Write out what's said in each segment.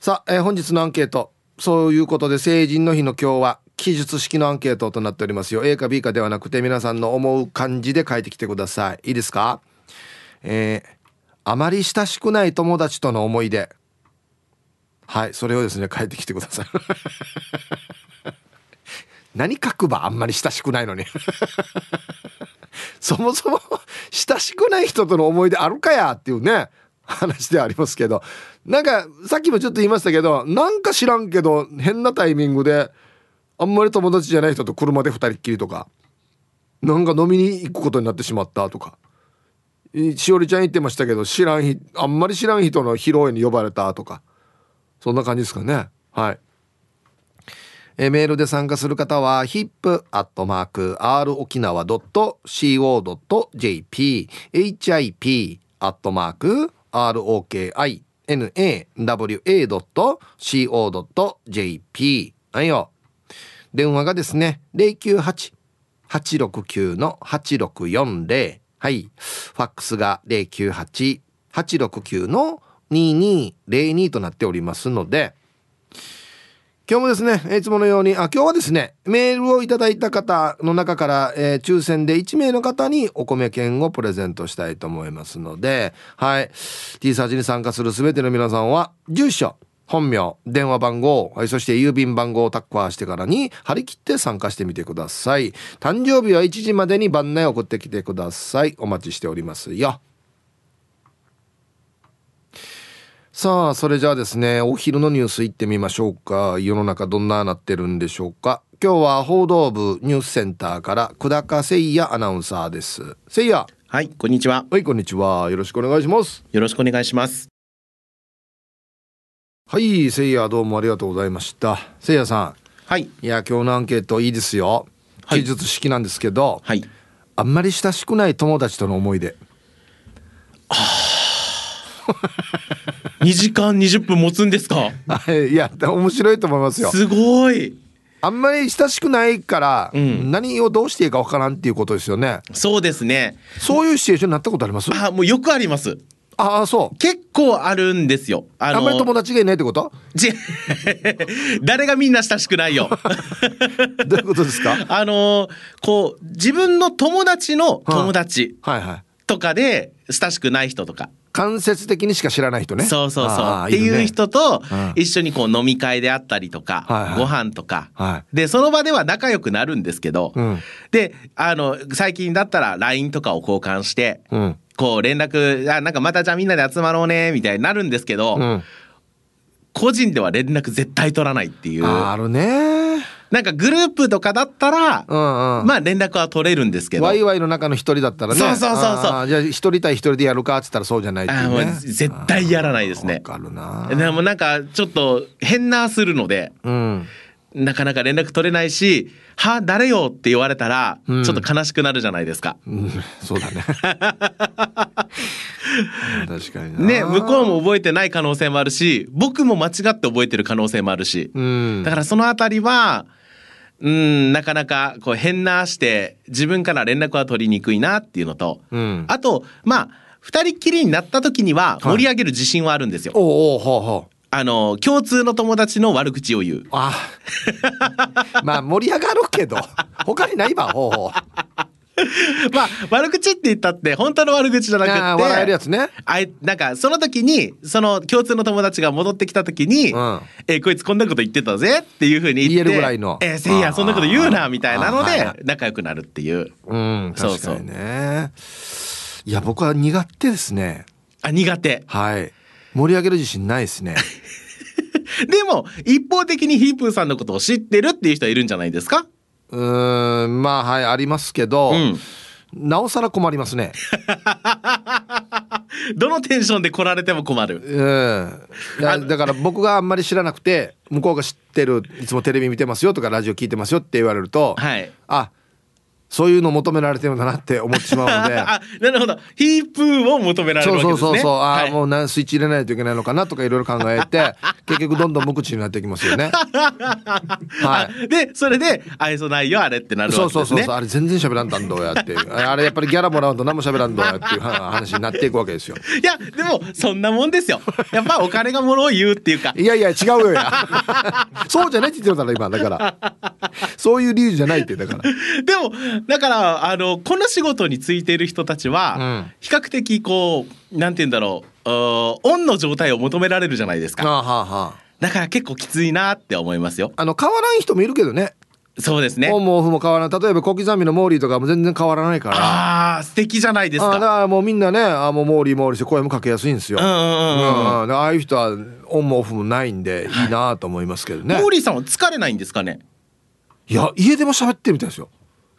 さあ、えー本日のアンケート。そういうことで成人の日の今日は記述式のアンケートとなっておりますよ。A か B かではなくて皆さんの思う感じで書いてきてください。いいですか？えーあまり親しくない友達との思い出。はいそれをですね書いてきてください。何書くばあんまり親しくないのに。そもそも親しくない人との思い出あるかやっていうね。話でありますけど。なんかさっきもちょっと言いましたけどなんか知らんけど変なタイミングであんまり友達じゃない人と車で二人っきりとかなんか飲みに行くことになってしまったとか。しおりちゃん言ってましたけど知らんあんまり知らん人の披露宴に呼ばれたとか。そんな感じですかね。はい。えメールで参加する方は hip.r 沖 ROKINAWA.co.jp はいよ。電話がですね098-869-8640はい。ファックスが098-869の2202となっておりますので今日もですね、いつものように、あ、今日はですね、メールをいただいた方の中から、えー抽選で1名の方にお米券をプレゼントしたいと思いますので、はい。T サージに参加するすべての皆さんは、住所、本名、電話番号、はい、そして郵便番号をタッカーしてからに張り切って参加してみてください。誕生日は1時までに番内送ってきてください。お待ちしておりますよ。さあそれじゃあですねお昼のニュース行ってみましょうか。世の中どんななってるんでしょうか。今日は報道部ニュースセンターから久高誠也アナウンサーです。誠也。はい、こんにちは。はいこんにちは。よろしくお願いします。よろしくお願いします。はい誠也どうもありがとうございました。誠也さはい、んいや今日のアンケートいいですよ。はい。記述式なんですけど、はい。あんまり親しくない友達との思い出 2時間20分持つんですか？は いいや面白いと思いますよすごい。あんまり親しくないから、うん何をどうしていいかわからんっていうことですよねそうですね。そういうシチュエーションになったことあります？あ、もうよくあります。ああそう結構あるんですよ。ああんまり友達がいないってこと？じ 誰がみんな親しくないよ。どういうことですか？あのこう、自分の友達の友達はいはいとかで親しくない人とか。間接的にしか知らない人ね。そうそうそう。っていう人とうん。一緒にこう飲み会であったりとか、はいはい。ご飯とか、はでその場では仲良くなるんですけど、うん。であの最近だったら LINE とかを交換して、うん。こう連絡あなんかまたじゃあみんなで集まろうねみたいになるんですけど、うん。個人では連絡絶対取らないっていう。ああるねなんかグループとかだったら、うんうん。まあ連絡は取れるんですけど。ワイワイの中の一人だったらね。そうそうそうそう。じゃあ一人対一人でやるかっつったらそうじゃないっていね。絶対やらないですね。わかるな。でもなんかちょっと変なするのでうん。なかなか連絡取れないし「は誰よ?」って言われたらうん。ちょっと悲しくなるじゃないですか。うん。そうだね。確かにな。ね向こうも覚えてない可能性もあるし僕も間違って覚えてる可能性もあるし。うん。だからそのあたりはうんなかなかこう変なして自分から連絡は取りにくいなっていうのと、うん。あとまあ二人っきりになった時には盛り上げる自信はあるんですよ。おうおうほうほう。あの共通の友達の悪口を言う。あ。まあ盛り上がるけど。他にないわほうほう まあ悪口って言ったって本当の悪口じゃなくって笑えるやつね。あいなんかその時にその共通の友達が戻ってきた時に「うん。えーこいつこんなこと言ってたぜ」っていうふうに言って言えるぐらいの。えーせいやそんなこと言うな」みたいなので仲良くなるっていう。うんそうそう。ね。いや僕は苦手ですね。あ苦手。はい。盛り上げる自信ないですね。でも一方的にヒープーさんのことを知ってるっていう人はいるんじゃないですか？うーんまあはいありますけど、うん。なおさら困りますね。どのテンションで来られても困る？うんだから僕があんまり知らなくて向こうが知ってるいつもテレビ見てますよとかラジオ聞いてますよって言われると、はい。あそういうの求められてるんだなって思ってしまうので。あなるほど。ヒープーを求められるそうわけですね。そうそうそうああ、はい。もうなスイッチ入れないといけないのかなとかいろいろ考えて 結局どんどん無口になっていきますよね。はい。でそれで愛想ないよあれってなるそうわけですね。そうそうそうあれ全然喋らんだんどうやってあれやっぱりギャラもらうと何も喋らんどうやっていうは話になっていくわけですよ。いやでもそんなもんですよ。やっぱお金がものを言うっていうか。いやいや違うよや。そうじゃないって言ってるから今。だから。そういう理由じゃないってだから。でもだからあのこの仕事についている人たちは、うん。比較的こうなんて言うんだろうオンの状態を求められるじゃないですか。あはあはだから結構きついなって思いますよ。ああの変わらん人もいるけどね。そうですね。オンもオフも変わらない例えば小刻みのモーリーとかも全然変わらないから。ああ素敵じゃないですか。あだからもうみんなねあもうモーリーモーリーして声もかけやすいんですよ、うんうんうんうんうん。うんああいう人はオンもオフもないんでい。いなと思いますけどね、モーリーさんは疲れないんですかね？いや家でも喋ってるみたいですよ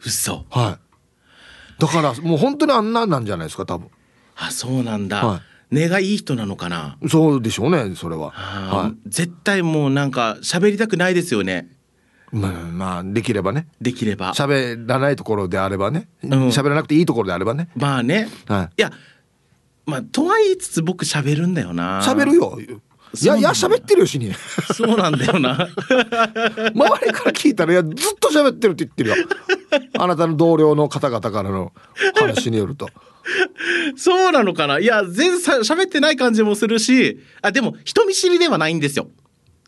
嘘。はい。だからもう本当にあんなんなんじゃないですか多分。あそうなんだ、は根がいい人なのかな？そうでしょうねそれは。は絶対もうなんか喋りたくないですよね。いまあ、まあ、できればね。できれば。喋らないところであればね。ん。喋、らなくていいところであればね。まあね。はい。いやまあとは言いつつ僕喋るんだよな。喋るよいやいや喋ってるよしに。そうなんだよな。周りから聞いたらいやずっと喋ってるって言ってるよ。あなたの同僚の方々からの話によると。そうなのかな。いや全然さ喋ってない感じもするしあでも人見知りではないんですよ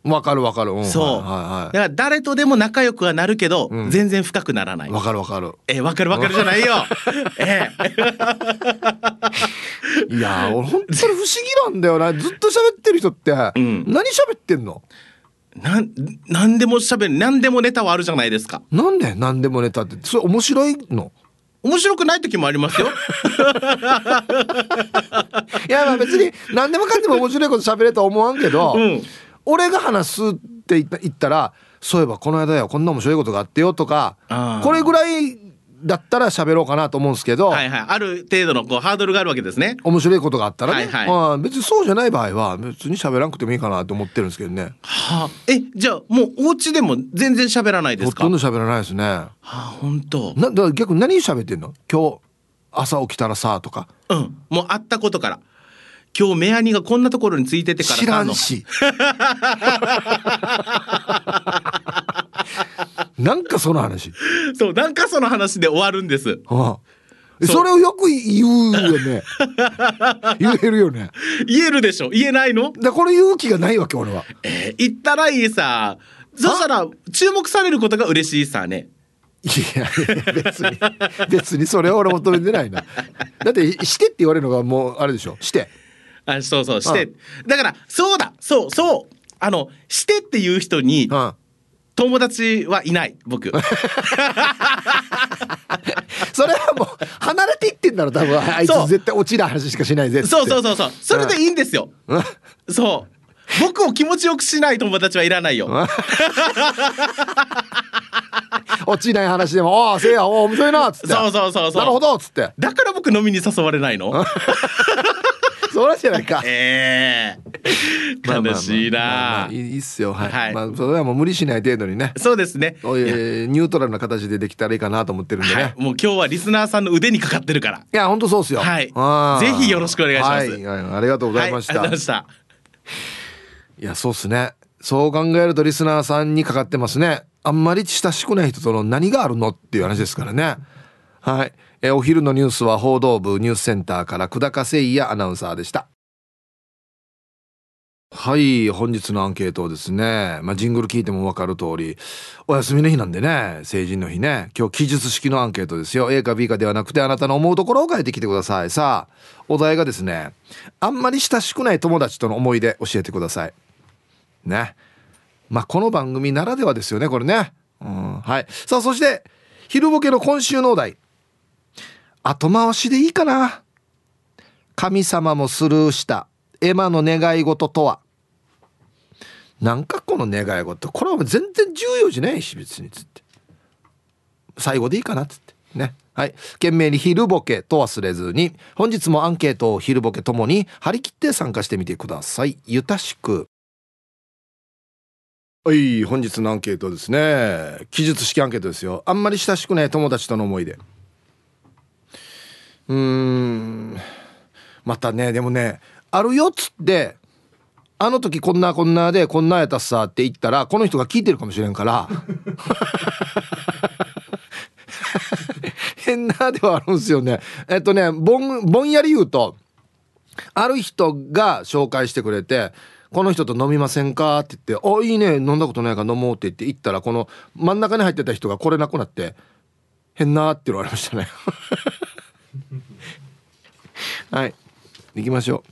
わかるわかる、うん、そう、はだから誰とでも仲良くはなるけど、うん。全然深くならない。いはいわかるわかる。えわかるわかるじゃないよ。ええ いや俺本当に不思議なんだよな。ずっと喋ってる人って、ん。何喋ってんの？なん何でも喋る。何でもネタはあるじゃないですか。なんで？何でもネタって。それ面白いの？面白くない時もありますよ。いやまあ別に何でもかんでも面白いこと喋れとは思わんけど、うん俺が話すって言ったらそういえばこの間よこんな面白いことがあってよとかこれぐらいだったら喋ろうかなと思うんですけど、はいはい。ある程度のこうハードルがあるわけですね。面白いことがあったらね、はいはい。まあ別にそうじゃない場合は別に喋らなくてもいいかなと思ってるんですけどね。はあ。えじゃあもうお家でも全然喋らないですか？ほとんど喋らないですね。はあ本当。なだから逆に何喋ってんの？今日朝起きたらさとか。うん。もう会ったことから今日メアニがこんなところについててから知らんのし。なんかその話、そうなんかその話で終わるんです。はあ、それをよく言うよね。言えるよね。言えるでしょ。言えないの？でこれ勇気がないわけ俺は。えー言ったらいいさ。そしたら注目されることが嬉しいさね。いやいや別に。別にそれは俺求めてないな。だってしてって言われるのがもうあれでしょ。してあそうそうして。うだからそうだそうそう。あのしてっていう人にうん。友達はいない僕。それはもう離れていってんだろ多分。あいつ絶対落ちない話しかしないぜそうそうそうそう。それでいいんですよ。うん。そう。僕を気持ちよくしない友達はいらないよ。落ちない話でも「ああせいやお面白いな」っつって。そうそうそうそう。なるほど」っつって。だから僕飲みに誘われないの？そうなんじゃないか。ええまあまあまあ。悲しいまあまなあいいいいっすよ。はい、はい。まあそれはもう無理しない程度にね。そうですね。おいえーニュートラルな形でできたらいいかなと思ってるんでね、はい、もう今日はリスナーさんの腕にかかってるから。いや本当そうっすよ。はい。ぜひよろしくお願いします。はい、はい。ありがとうございました。はい、した。やそうっすね。そう考えるとリスナーさんにかかってますね。あんまり親しくない人との何があるの？っていう話ですからね。はい。えお昼のニュースは報道部ニュースセンターから久高誠也アナウンサーでした。はい本日のアンケートですね、まあ、ジングル聞いても分かる通りお休みの日なんでね成人の日ね今日記述式のアンケートですよ。A か B かではなくてあなたの思うところを書いてきてください。さあお題がですねあんまり親しくない友達との思い出教えてください。ね。まあこの番組ならではですよねこれね、うん、はい。さあそして昼ボケの今週のお題。後回しでいいかな。神様もスルーした。エマの願い事とは。なんかこの願い事。これは全然重要じゃない？し別につって。最後でいいかなっつって。ね。はい。懸命に昼ボケと忘れずに。本日もアンケートを昼ボケともに張り切って参加してみてください。ゆたしく。はい。本日のアンケートですね。記述式アンケートですよ。あんまり親しくない友達との思い出。うん。またねでもねあるよっつってあの時こんなこんなでこんなやったっさって言ったらこの人が聞いてるかもしれんから。変なではあるんすよね。えっとねぼんぼんやり言うとある人が紹介してくれてこの人と飲みませんか?」って言って「あいいね飲んだことないから飲もう」って言って行ったらこの真ん中に入ってた人が来れなくなって「変な」って言われましたね。はい。行きましょう。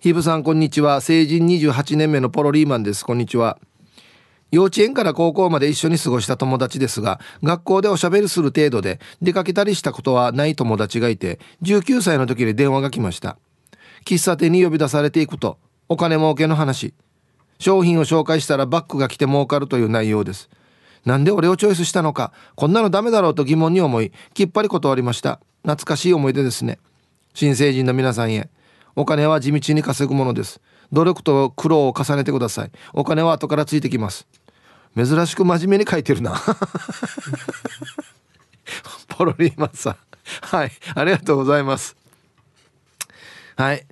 ヒーブさんこんにちは。成人28年目のポロリーマンです。こんにちは。幼稚園から高校まで一緒に過ごした友達ですが学校でおしゃべりする程度で出かけたりしたことはない友達がいて19歳の時に電話が来ました。喫茶店に呼び出されていくとお金儲けの話。商品を紹介したらバッグが来て儲かるという内容です。なんで俺をチョイスしたのかこんなのダメだろうと疑問に思いきっぱり断りました。懐かしい思い出ですね。新成人の皆さんへ。お金は地道に稼ぐものです。努力と苦労を重ねてください。お金は後からついてきます。珍しく真面目に書いてるな。ポロリーマンさんはい。ありがとうございます。はい。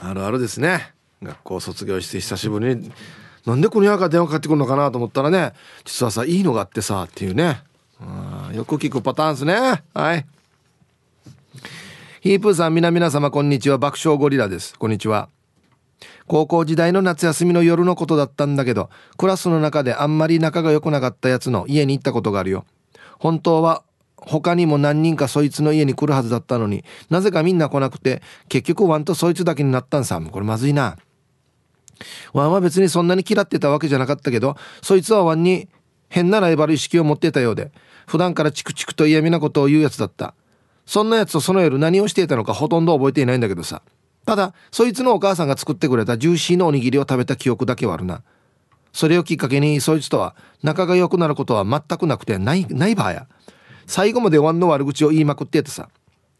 あるあるですね。学校卒業して久しぶりになんでこの夜から電話かかってくるのかなと思ったらね実はさいいのがあってさっていうね。よく聞くパターンですね。はい。ヒープーさん皆々様こんにちは。爆笑ゴリラです。こんにちは。高校時代の夏休みの夜のことだったんだけどクラスの中であんまり仲が良くなかったやつの家に行ったことがあるよ。本当は他にも何人かそいつの家に来るはずだったのになぜかみんな来なくて結局ワンとそいつだけになったんさ。これまずいな。ワンは別にそんなに嫌ってたわけじゃなかったけどそいつはワンに変なライバル意識を持ってたようで普段からチクチクと嫌味なことを言うやつだった。そんなやつとその夜何をしていたのかほとんど覚えていないんだけどさ。ただそいつのお母さんが作ってくれたジューシーのおにぎりを食べた記憶だけはあるな。それをきっかけにそいつとは仲が良くなることは全くなくてないないばや。最後までワンの悪口を言いまくっててさ。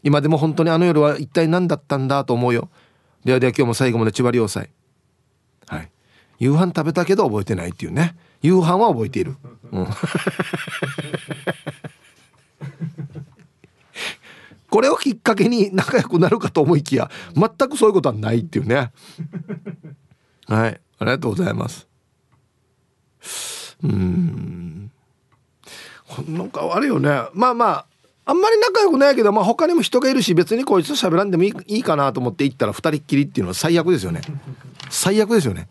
今でも本当にあの夜は一体何だったんだと思うよ。ではでは今日も最後まで千葉良斎はい夕飯食べたけど覚えてないっていうね。夕飯は覚えている、うん、これをきっかけに仲良くなるかと思いきや全くそういうことはないっていうね。はい。ありがとうございます。うん。なんかあれよね。まあまああんまり仲良くないけど、まあ、他にも人がいるし別にこいつと喋らんでもいいいいかなと思って行ったら2人っきりっていうのは最悪ですよね。最悪ですよね、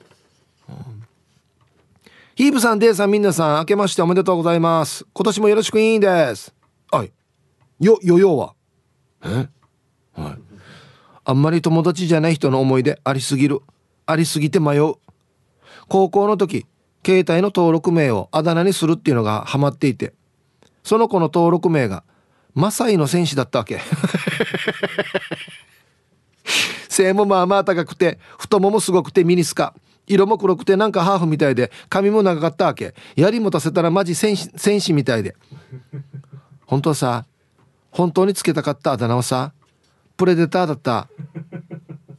ヒープさんデイさんみんなさん明けましておめでとうございます。今年もよろしくいいです。はい。よよよは。え？はい。あんまり友達じゃない人の思い出ありすぎる。ありすぎて迷う。高校の時携帯の登録名をあだ名にするっていうのがハマっていて。その子の登録名がマサイの戦士だったわけ。背もまあまあ高くて太ももすごくてミニスカ。色も黒くてなんかハーフみたいで髪も長かったわけ。槍持たせたらマジ戦士戦士みたいで。本当はさ本当につけたかったあだ名はさプレデターだった。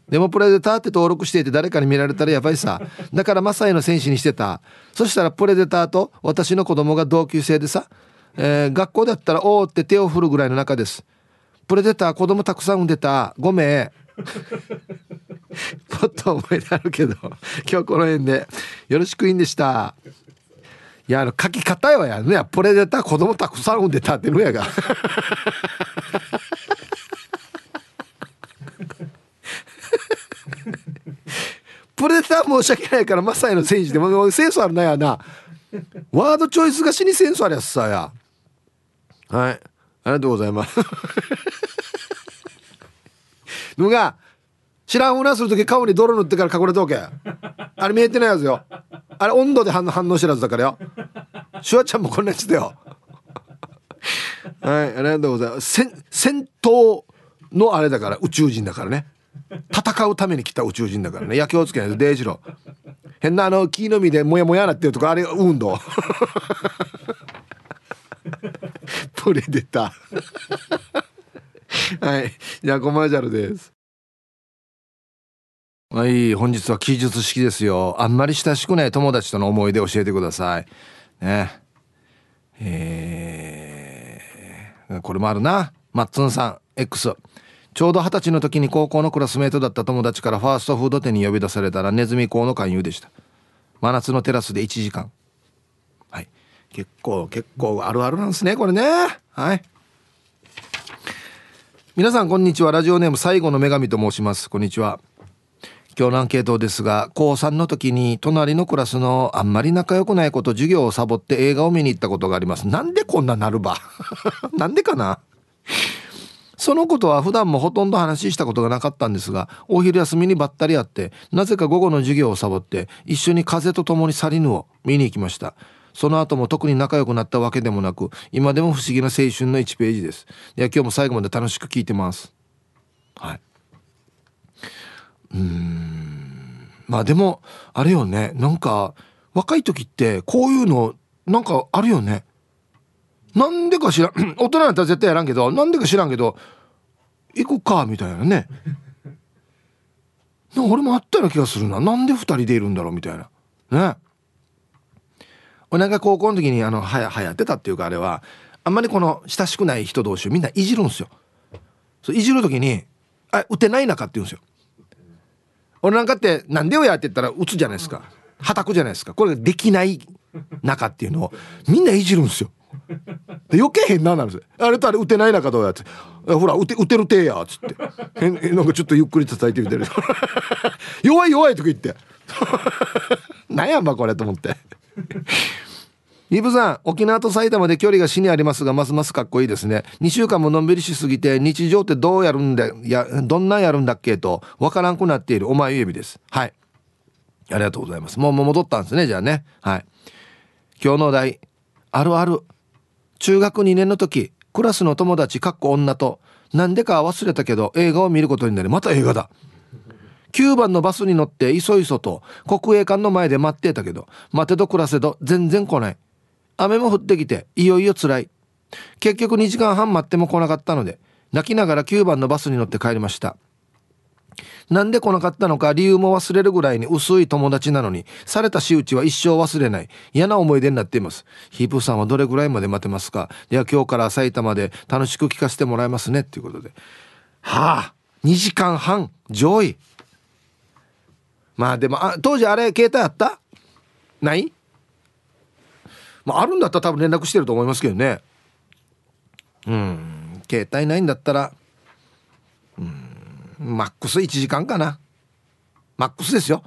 でもプレデターって登録していて誰かに見られたらやばいさ。だからマサイの戦士にしてた。そしたらプレデターと私の子供が同級生でさ、えー、学校だったらおおって手を振るぐらいの中です。プレデター子供たくさん産んでた。5名 もっと思い出あるけど今日この辺で。よろしくいいんでした。いやあの書き方よやね。プレデター子供たくさん産んでたってのやが。プレデター申し訳ないからマサイの選手でもセンスあるなやな。ワードチョイスが死にセンスあるやつさや。はい。ありがとうございます。のが知らんふなする時顔に泥塗ってから隠れとけ。あれ見えてないやつよ。あれ温度で反応知らずだからよ。シュワちゃんもこんなやつだよ。はいありがとうございます。戦闘のあれだから宇宙人だからね。戦うために来た宇宙人だからね。野球をつけないとデイジロ変なあの木の実でモヤモヤなってるとかあれ運動。プレデターはい。じゃあコマーシャルです。はい本日は記述式ですよ。あんまり親しくない友達との思い出教えてください。ね。えー、これもあるな。マッツンさん X ちょうど二十歳の時に高校のクラスメートだった友達からファーストフード店に呼び出されたらネズミ講の勧誘でした。真夏のテラスで1時間。はい。結構結構あるあるなんですねこれね。はい。皆さんこんにちは。ラジオネーム最後の女神と申します。こんにちは。今日のアンケートですが高3の時に隣のクラスのあんまり仲良くない子と授業をサボって映画を見に行ったことがあります。なんでこんななるば？なんでかな？そのことは普段もほとんど話したことがなかったんですがお昼休みにばったり会ってなぜか午後の授業をサボって一緒に風と共に去りぬを見に行きました。その後も特に仲良くなったわけでもなく今でも不思議な青春の1ページです。いや今日も最後まで楽しく聞いてます。はい。うん。まあでもあれよね。なんか若い時ってこういうのなんかあるよね。なんでか知らん 大人だったら絶対やらんけどなんでか知らんけど行こうかみたいなね。俺もあったような気がするな。なんで2人でいるんだろうみたいな。ね。俺が高校の時にあのはや流行ってたっていうかあれはあんまりこの親しくない人同士をみんないじるんですよ。そういじる時に「あ打てない中」って言うんですよ。俺なんかって「なんでよや」って言ったら打つじゃないですか。はたくじゃないですか。これができない中っていうのをみんないじるんですよ。余計変ななんですよ。あれとあれ打てない中どうやって。ほら打て打てるてやっつって。変なんかちょっとゆっくり叩いてみてる。弱い弱いとか言って。なんやんばこれと思って。イブさん沖縄と埼玉で距離が死にありますがますますかっこいいですね。2週間ものんびりしすぎて日常ってどうやるんだやどんなんやるんだっけとわからんくなっているお前ゆえびです。はい。ありがとうございます。もう戻ったんですねじゃあね。はい。今日のお題あるある。中学2年の時クラスの友達かっこ女となんでか忘れたけど映画を見ることになりまた映画だ。9番のバスに乗っていそいそと国営館の前で待ってたけど待てど暮らせど全然来ない。雨も降ってきていよいよ辛い。結局2時間半待っても来なかったので泣きながら9番のバスに乗って帰りました。なんで来なかったのか理由も忘れるぐらいに薄い友達なのにされた仕打ちは一生忘れない。嫌な思い出になっています。ヒープさんはどれぐらいまで待てますか？では今日から埼玉で楽しく聞かせてもらいますね。っていうことで。はあ2時間半上位。まあでもあ当時あれ携帯あった？ない？まああるんだったら多分連絡してると思いますけどね。うん。携帯ないんだったらうんマックス1時間かな。マックスですよ。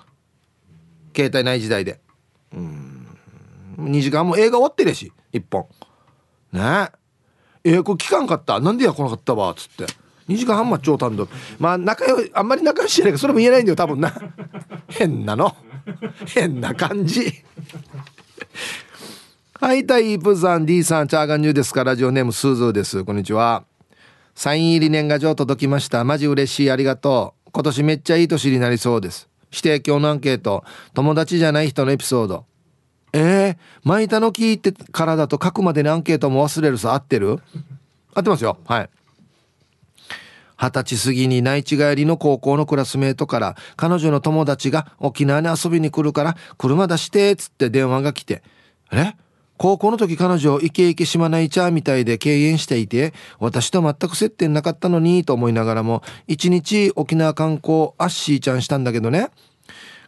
携帯ない時代で。うん。2時間も映画終わってるし1本。ね。ええこれ聞かんかった？なんでや来なかったわ？っつって。2時間半待ちょうたんだまあ仲良いあんまり仲良しじゃないかそれも言えないんだよ多分な。変なの。変な感じ。はいタイプさん D さんチャーガンニューですか。ラジオネームスーズーです。こんにちは。サイン入り年賀状届きました。マジ嬉しいありがとう。今年めっちゃいい年になりそうです。指定今日のアンケート。友達じゃない人のエピソード。えー、巻いたの聞いてからだと書くまでにアンケートも忘れるさ。合ってる？合ってますよ。はい二十歳過ぎに内地帰りの高校のクラスメートから彼女の友達が沖縄に遊びに来るから車出してっつって電話が来て「え？高校の時彼女イケイケしまないちゃみたいで敬遠していて私と全く接点なかったのにと思いながらも一日沖縄観光アッシーちゃんしたんだけどね。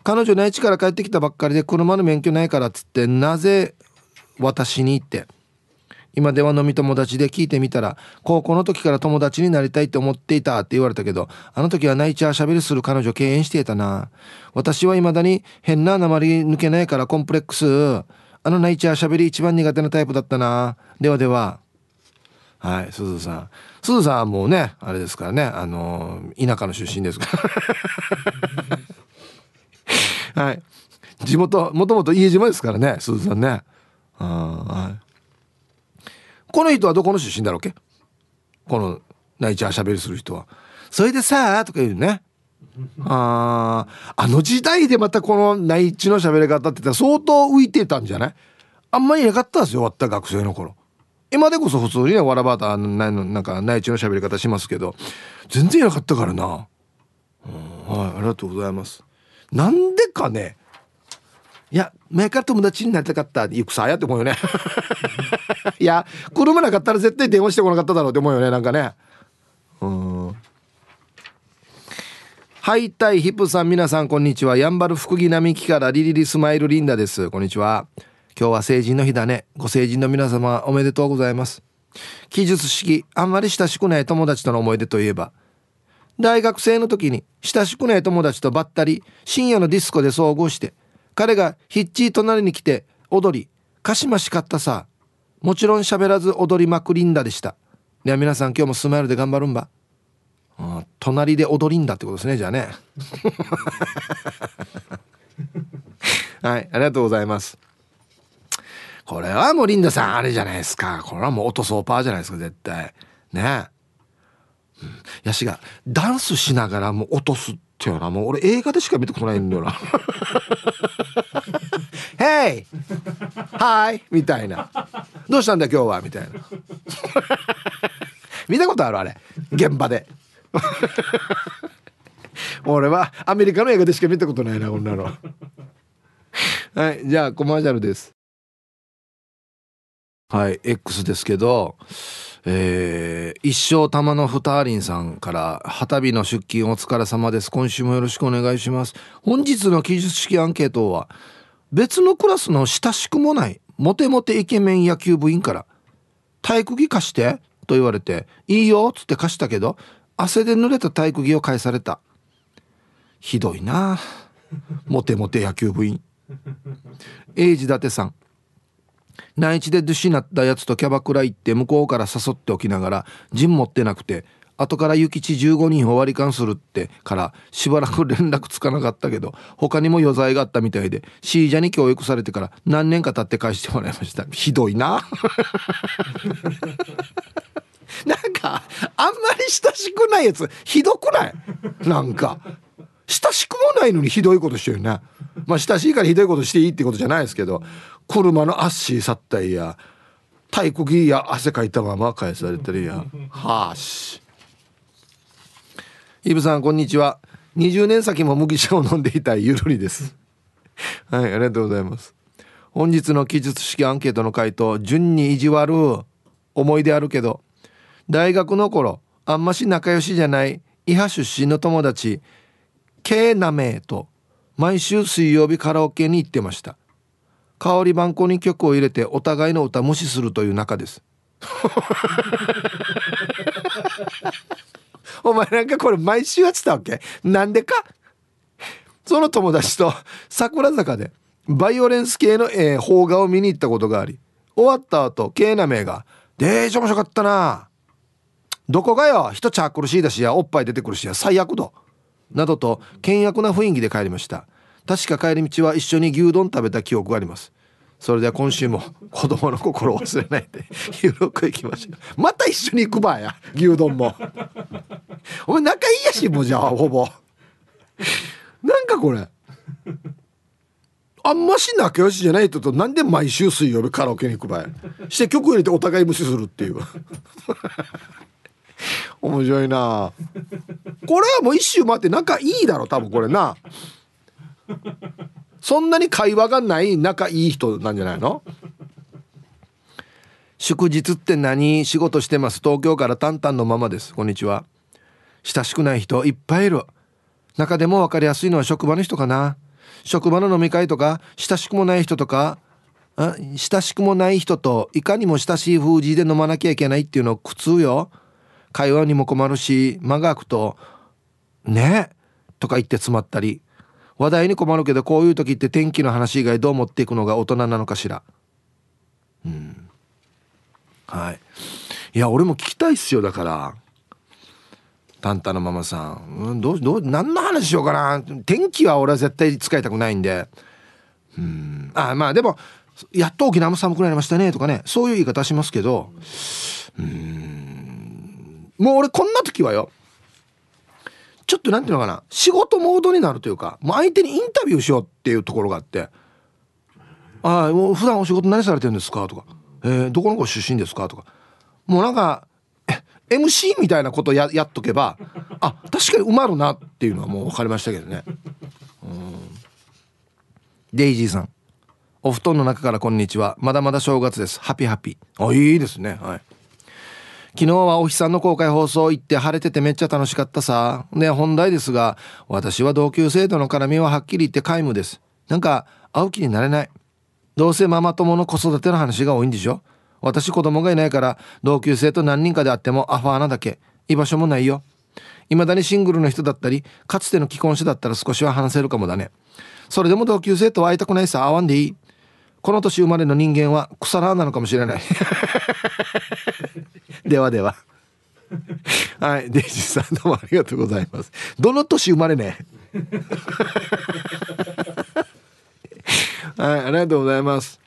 彼女内地から帰ってきたばっかりで車の免許ないからっつってなぜ私にって。今電話飲み友達で聞いてみたら高校の時から友達になりたいって思っていたって言われたけどあの時はナイチャーしゃべりする彼女敬遠していたな私は未だに変な鉛抜けないからコンプレックスあのナイチャーしゃべり一番苦手なタイプだったな。ではでは。はい、すずさん。すずさんはもうね、あれですからね、あのー、田舎の出身ですから。はい。地元、もともと家島ですからね、すずさんね。はい。この人はどこの出身だろうけ？このナイチャーしゃべりする人は。それでさあとか言うね。ああの時代でまたこの内地の喋り方って言ったら相当浮いてたんじゃない？あんまりいなかったんですよ終わった学生の頃。今でこそ普通にねわらばたなんか内地の喋り方しますけど。全然いなかったからな、はいありがとうございます。なんでかね。いや前から友達になりたかった行くさやって思うよね。いや車なかったら絶対電話してこなかっただろうって思うよねなんかね。うん。はいたいヒップさん皆さんこんにちは。やんばる福木並木からリリリスマイルリンダです。こんにちは。今日は成人の日だね。ご成人の皆様おめでとうございます。記述式あんまり親しくない友達との思い出といえば。大学生の時に親しくない友達とばったり深夜のディスコで遭遇して彼がヒッチー隣に来て踊りかしましかったさ。もちろん喋らず踊りまくりんだでした。では皆さん今日もスマイルで頑張るんば。隣で踊りんだってことですねじゃあね。はいありがとうございます。これはもうリンダさんあれじゃないですか。これはもう音ソーパーじゃないですか絶対。ね。うん、やしがダンスしながらもう落とすっていうのはもう俺映画でしか見たことないんだよな「ヘイはい」みたいな「どうしたんだ今日は」みたいな。見たことあるあれ。現場で。俺はアメリカの映画でしか見たことないなこんなの。はいじゃあコマーシャルです。はい X ですけど。えー、一生玉のふたありんさんから「旗日の出勤お疲れ様です。今週もよろしくお願いします。本日の記述式アンケートは別のクラスの親しくもないモテモテイケメン野球部員から「体育着貸して」と言われて「いいよ」っつって貸したけど汗で濡れた体育着を返された。ひどいなモテモテ野球部員。英治伊達さん。内地でドゥシなったやつとキャバクラ行って向こうから誘っておきながら陣持ってなくて後から諭吉15人を割り勘するってからしばらく連絡つかなかったけど他にも余罪があったみたいでシージャに教育されてから何年か経って返してもらいました。ひどいな。なんかあんまり親しくないやつ。ひどくない？なんか。親しくもないのにひどいことしてるね。まあ親しいからひどいことしていいってことじゃないですけど。車のアッシー去ったりや。体育着や汗かいたまま返されてるやはあし。イブさんこんにちは。20年先も麦茶を飲んでいたゆるりです。はいありがとうございます。本日の記述式アンケートの回答順に意地悪思い出あるけど大学の頃あんまし仲良しじゃない伊波出身の友達 K なめと毎週水曜日カラオケに行ってました。香り番号に曲を入れてお互いの歌無視するという中です。お前なんかこれ毎週やってたわけ？なんでか？その友達と桜坂でバイオレンス系の、えー、邦画を見に行ったことがあり終わった後ケイナメが「でーち面白かったなどこがよ？人チャークルしいだしやおっぱい出てくるしや最悪だ」などと険悪な雰囲気で帰りました。確か帰り道は一緒に牛丼食べた記憶があります。それでは今週も子供の心を忘れないでゆるくいきましょう。また一緒に行くばや牛丼も。お前仲いいやしもうじゃあほぼ。なんかこれ。あんまし仲良しじゃない人となんで毎週水曜日カラオケに行くばや。して曲入れてお互い無視するっていう。面白いな。これはもう一周回って仲いいだろ多分これな。そんなに会話がない仲いい人なんじゃないの？祝日って何？仕事してます。東京からタンタンのままです。こんにちは。親しくない人？いっぱいいる。中でも分かりやすいのは職場の人かな？職場の飲み会とか？親しくもない人とか？親しくもない人と？いかにも親しい封じで飲まなきゃいけないっていうの苦痛よ。会話にも困るし間が空くと「ね？とか言って詰まったり。話題に困るけどこういう時って天気の話以外どう持っていくのが大人なのかしら。うん。はい。いや俺も聞きたいっすよだから。タンタのママさん、うん、どうどう何の話しようかな。天気は俺は絶対使いたくないんで。うん。あまあでもやっと沖縄も寒くなりましたねとかね。そういう言い方しますけど。うん。もう俺こんな時はよ。ちょっとなんていうのかな仕事モードになるというかもう相手にインタビューしようっていうところがあって「ああもう普段お仕事何されてるんですか?」とか「えー、どこの子出身ですか?」とか。もうなんか MC みたいなことややっとけばあ確かに埋まるなっていうのはもう分かりましたけどね。うん。デイジーさん。お布団の中からこんにちは。まだまだ正月です。ハピハピ。あいいですね。はい。昨日はお日さんの公開放送行って晴れててめっちゃ楽しかったさ。ね本題ですが私は同級生との絡みははっきり言って皆無です。なんか会う気になれない。どうせママ友の子育ての話が多いんでしょ？私子供がいないから同級生と何人かで会ってもアファーなだけ。居場所もないよ。未だにシングルの人だったりかつての既婚者だったら少しは話せるかもだね。それでも同級生と会いたくないさ会わんでいい。この年生まれの人間は腐らなのかもしれない。ではでは。はいデイジーさんどうもありがとうございます。どの年生まれね？はいありがとうございます。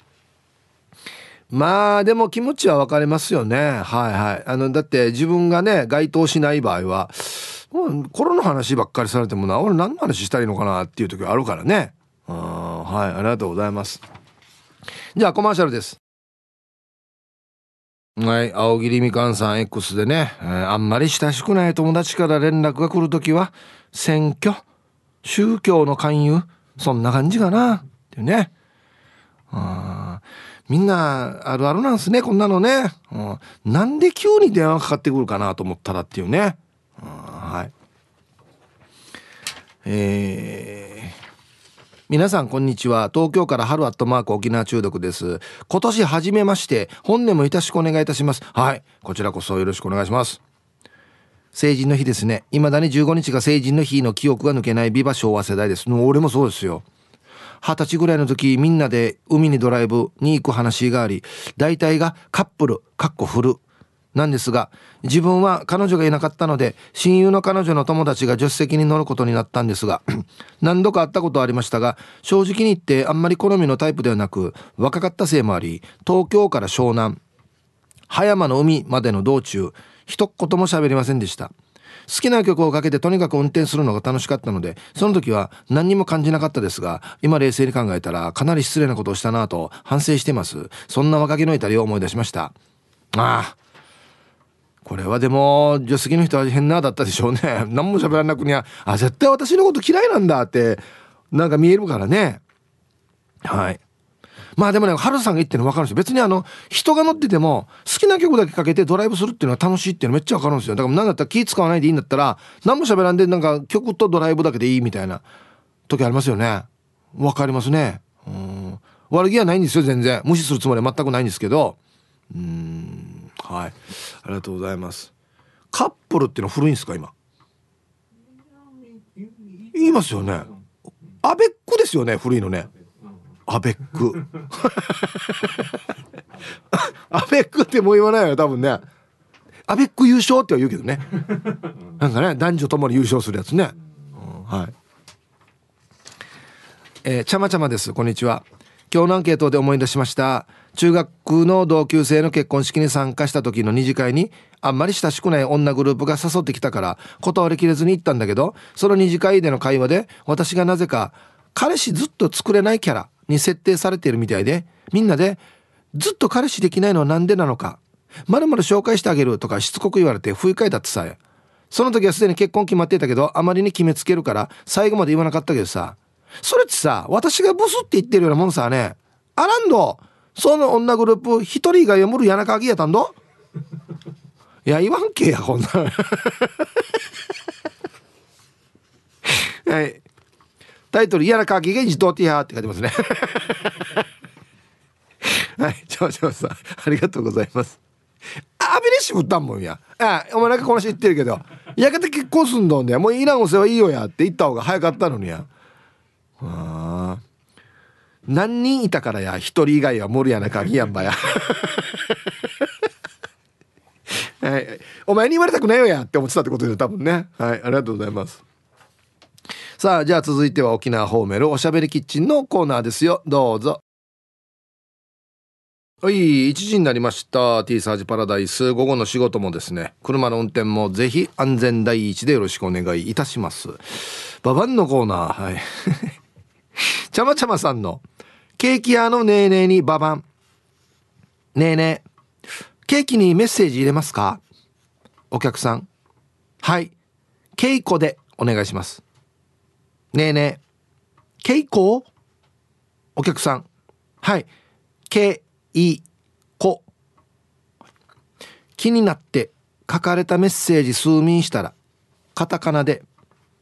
まあでも気持ちは分かりますよね。はいはい。あのだって自分がね該当しない場合はコロナの話ばっかりされてもな俺何の話したらいいのかなっていう時あるからね。はいありがとうございます。じゃあコマーシャルですはい青桐みかんさん X でね、えー、あんまり親しくない友達から連絡が来る時は選挙宗教の勧誘そんな感じかなっていうね。あみんなあるあるなんすねこんなのね、うん、なんで急に電話かかってくるかなと思ったらっていうね、はい。えー皆さんこんにちは。東京から春アットマーク沖縄中毒です。今年初めまして本年もよろしくお願いいたします。はい。こちらこそよろしくお願いします。成人の日ですね。未だに15日が成人の日の記憶が抜けないビバ昭和世代です。俺もそうですよ。二十歳ぐらいの時みんなで海にドライブに行く話があり大体がカップルかっこフル。なんですが自分は彼女がいなかったので親友の彼女の友達が助手席に乗ることになったんですが 何度か会ったことはありましたが正直に言ってあんまり好みのタイプではなく若かったせいもあり東京から湘南葉山の海までの道中一言も喋りませんでした。好きな曲をかけてとにかく運転するのが楽しかったのでその時は何にも感じなかったですが今冷静に考えたらかなり失礼なことをしたなと反省してます。そんな若気の至りを思い出しました。ああこれはでも助手席の人は変なだったでしょうね。何も喋らなくにはあ絶対私のこと嫌いなんだってなんか見えるからね。はい。まあでもね春さんが言ってるの分かるんですよ。別にあの人が乗ってても好きな曲だけかけてドライブするっていうのは楽しいっていうのめっちゃ分かるんですよ。だから何だったら気使わないでいいんだったら何も喋らんでなんか曲とドライブだけでいいみたいな時ありますよね。分かりますね。うん。悪気はないんですよ全然。無視するつもりは全くないんですけど。うん。はい。ありがとうございます。カップルっていうのは古いんですか今？言いますよね。アベックですよね古いのね。アベックアベックってもう言わないよ多分ね。アベック優勝っては言うけどね。なんかね男女ともに優勝するやつね、うん、はい。えー、ちゃまちゃまです。こんにちは。今日のアンケートで思い出しました。中学の同級生の結婚式に参加した時の二次会にあんまり親しくない女グループが誘ってきたから断りきれずに行ったんだけどその二次会での会話で私がなぜか彼氏ずっと作れないキャラに設定されているみたいでみんなでずっと彼氏できないのは何でなのかまるまる紹介してあげるとかしつこく言われて不愉快だってさその時はすでに結婚決まっていたけどあまりに決めつけるから最後まで言わなかったけどさ。それってさ私がブスって言ってるようなもんさね。あらんど。その女グループ一人以外は無理やなかぎやたんど。いや言わんけやこんな。はい。タイトル「嫌なかぎが自動ティア」って書いてますね。はいちょちょさんありがとうございます。アビレッシブったんもんや。あお前なんかこの人言ってるけどやがて結婚すんどんね。もういらんお世話いいよやって言った方が早かったのにや。ああ何人いたからや？一人以外は無理やな鍵やんばや。はい、お前に言われたくないよやって思ってたってことで多分ね。はい。ありがとうございます。さあじゃあ続いては沖縄ホーメルおしゃべりキッチンのコーナーですよ。どうぞ。はい1時になりました。T サージパラダイス。午後の仕事もですね車の運転もぜひ安全第一でよろしくお願いいたします。ババンのコーナー。はい。ちゃまちゃまさんのケーキ屋のねえねえにババン。ねえねえ、ケーキにメッセージ入れますか？お客さん。はい。ケイコでお願いします。ねえねえ、傾向お客さんはいけいこ気になって書かれたメッセージ数民したらカタカナで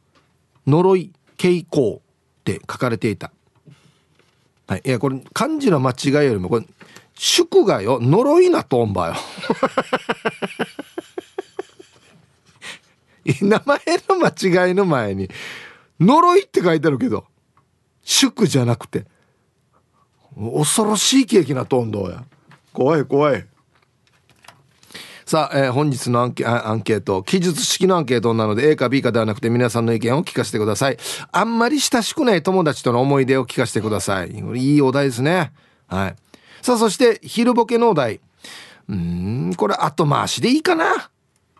「呪い傾向」って書かれていたはい、いやこれ漢字の間違いよりもこれ祝賀よ。呪いなとんばよ。名前の間違いの前に呪いって書いてあるけど祝じゃなくて恐ろしいケーキなとんどうや怖い怖い。さあ、えー、本日のアンケート記述式のアンケートなので A か B かではなくて皆さんの意見を聞かせてください。あんまり親しくない友達との思い出を聞かせてください。いいお題ですね。はい。さあそして昼ボケのお題。うんこれ後回しでいいかな？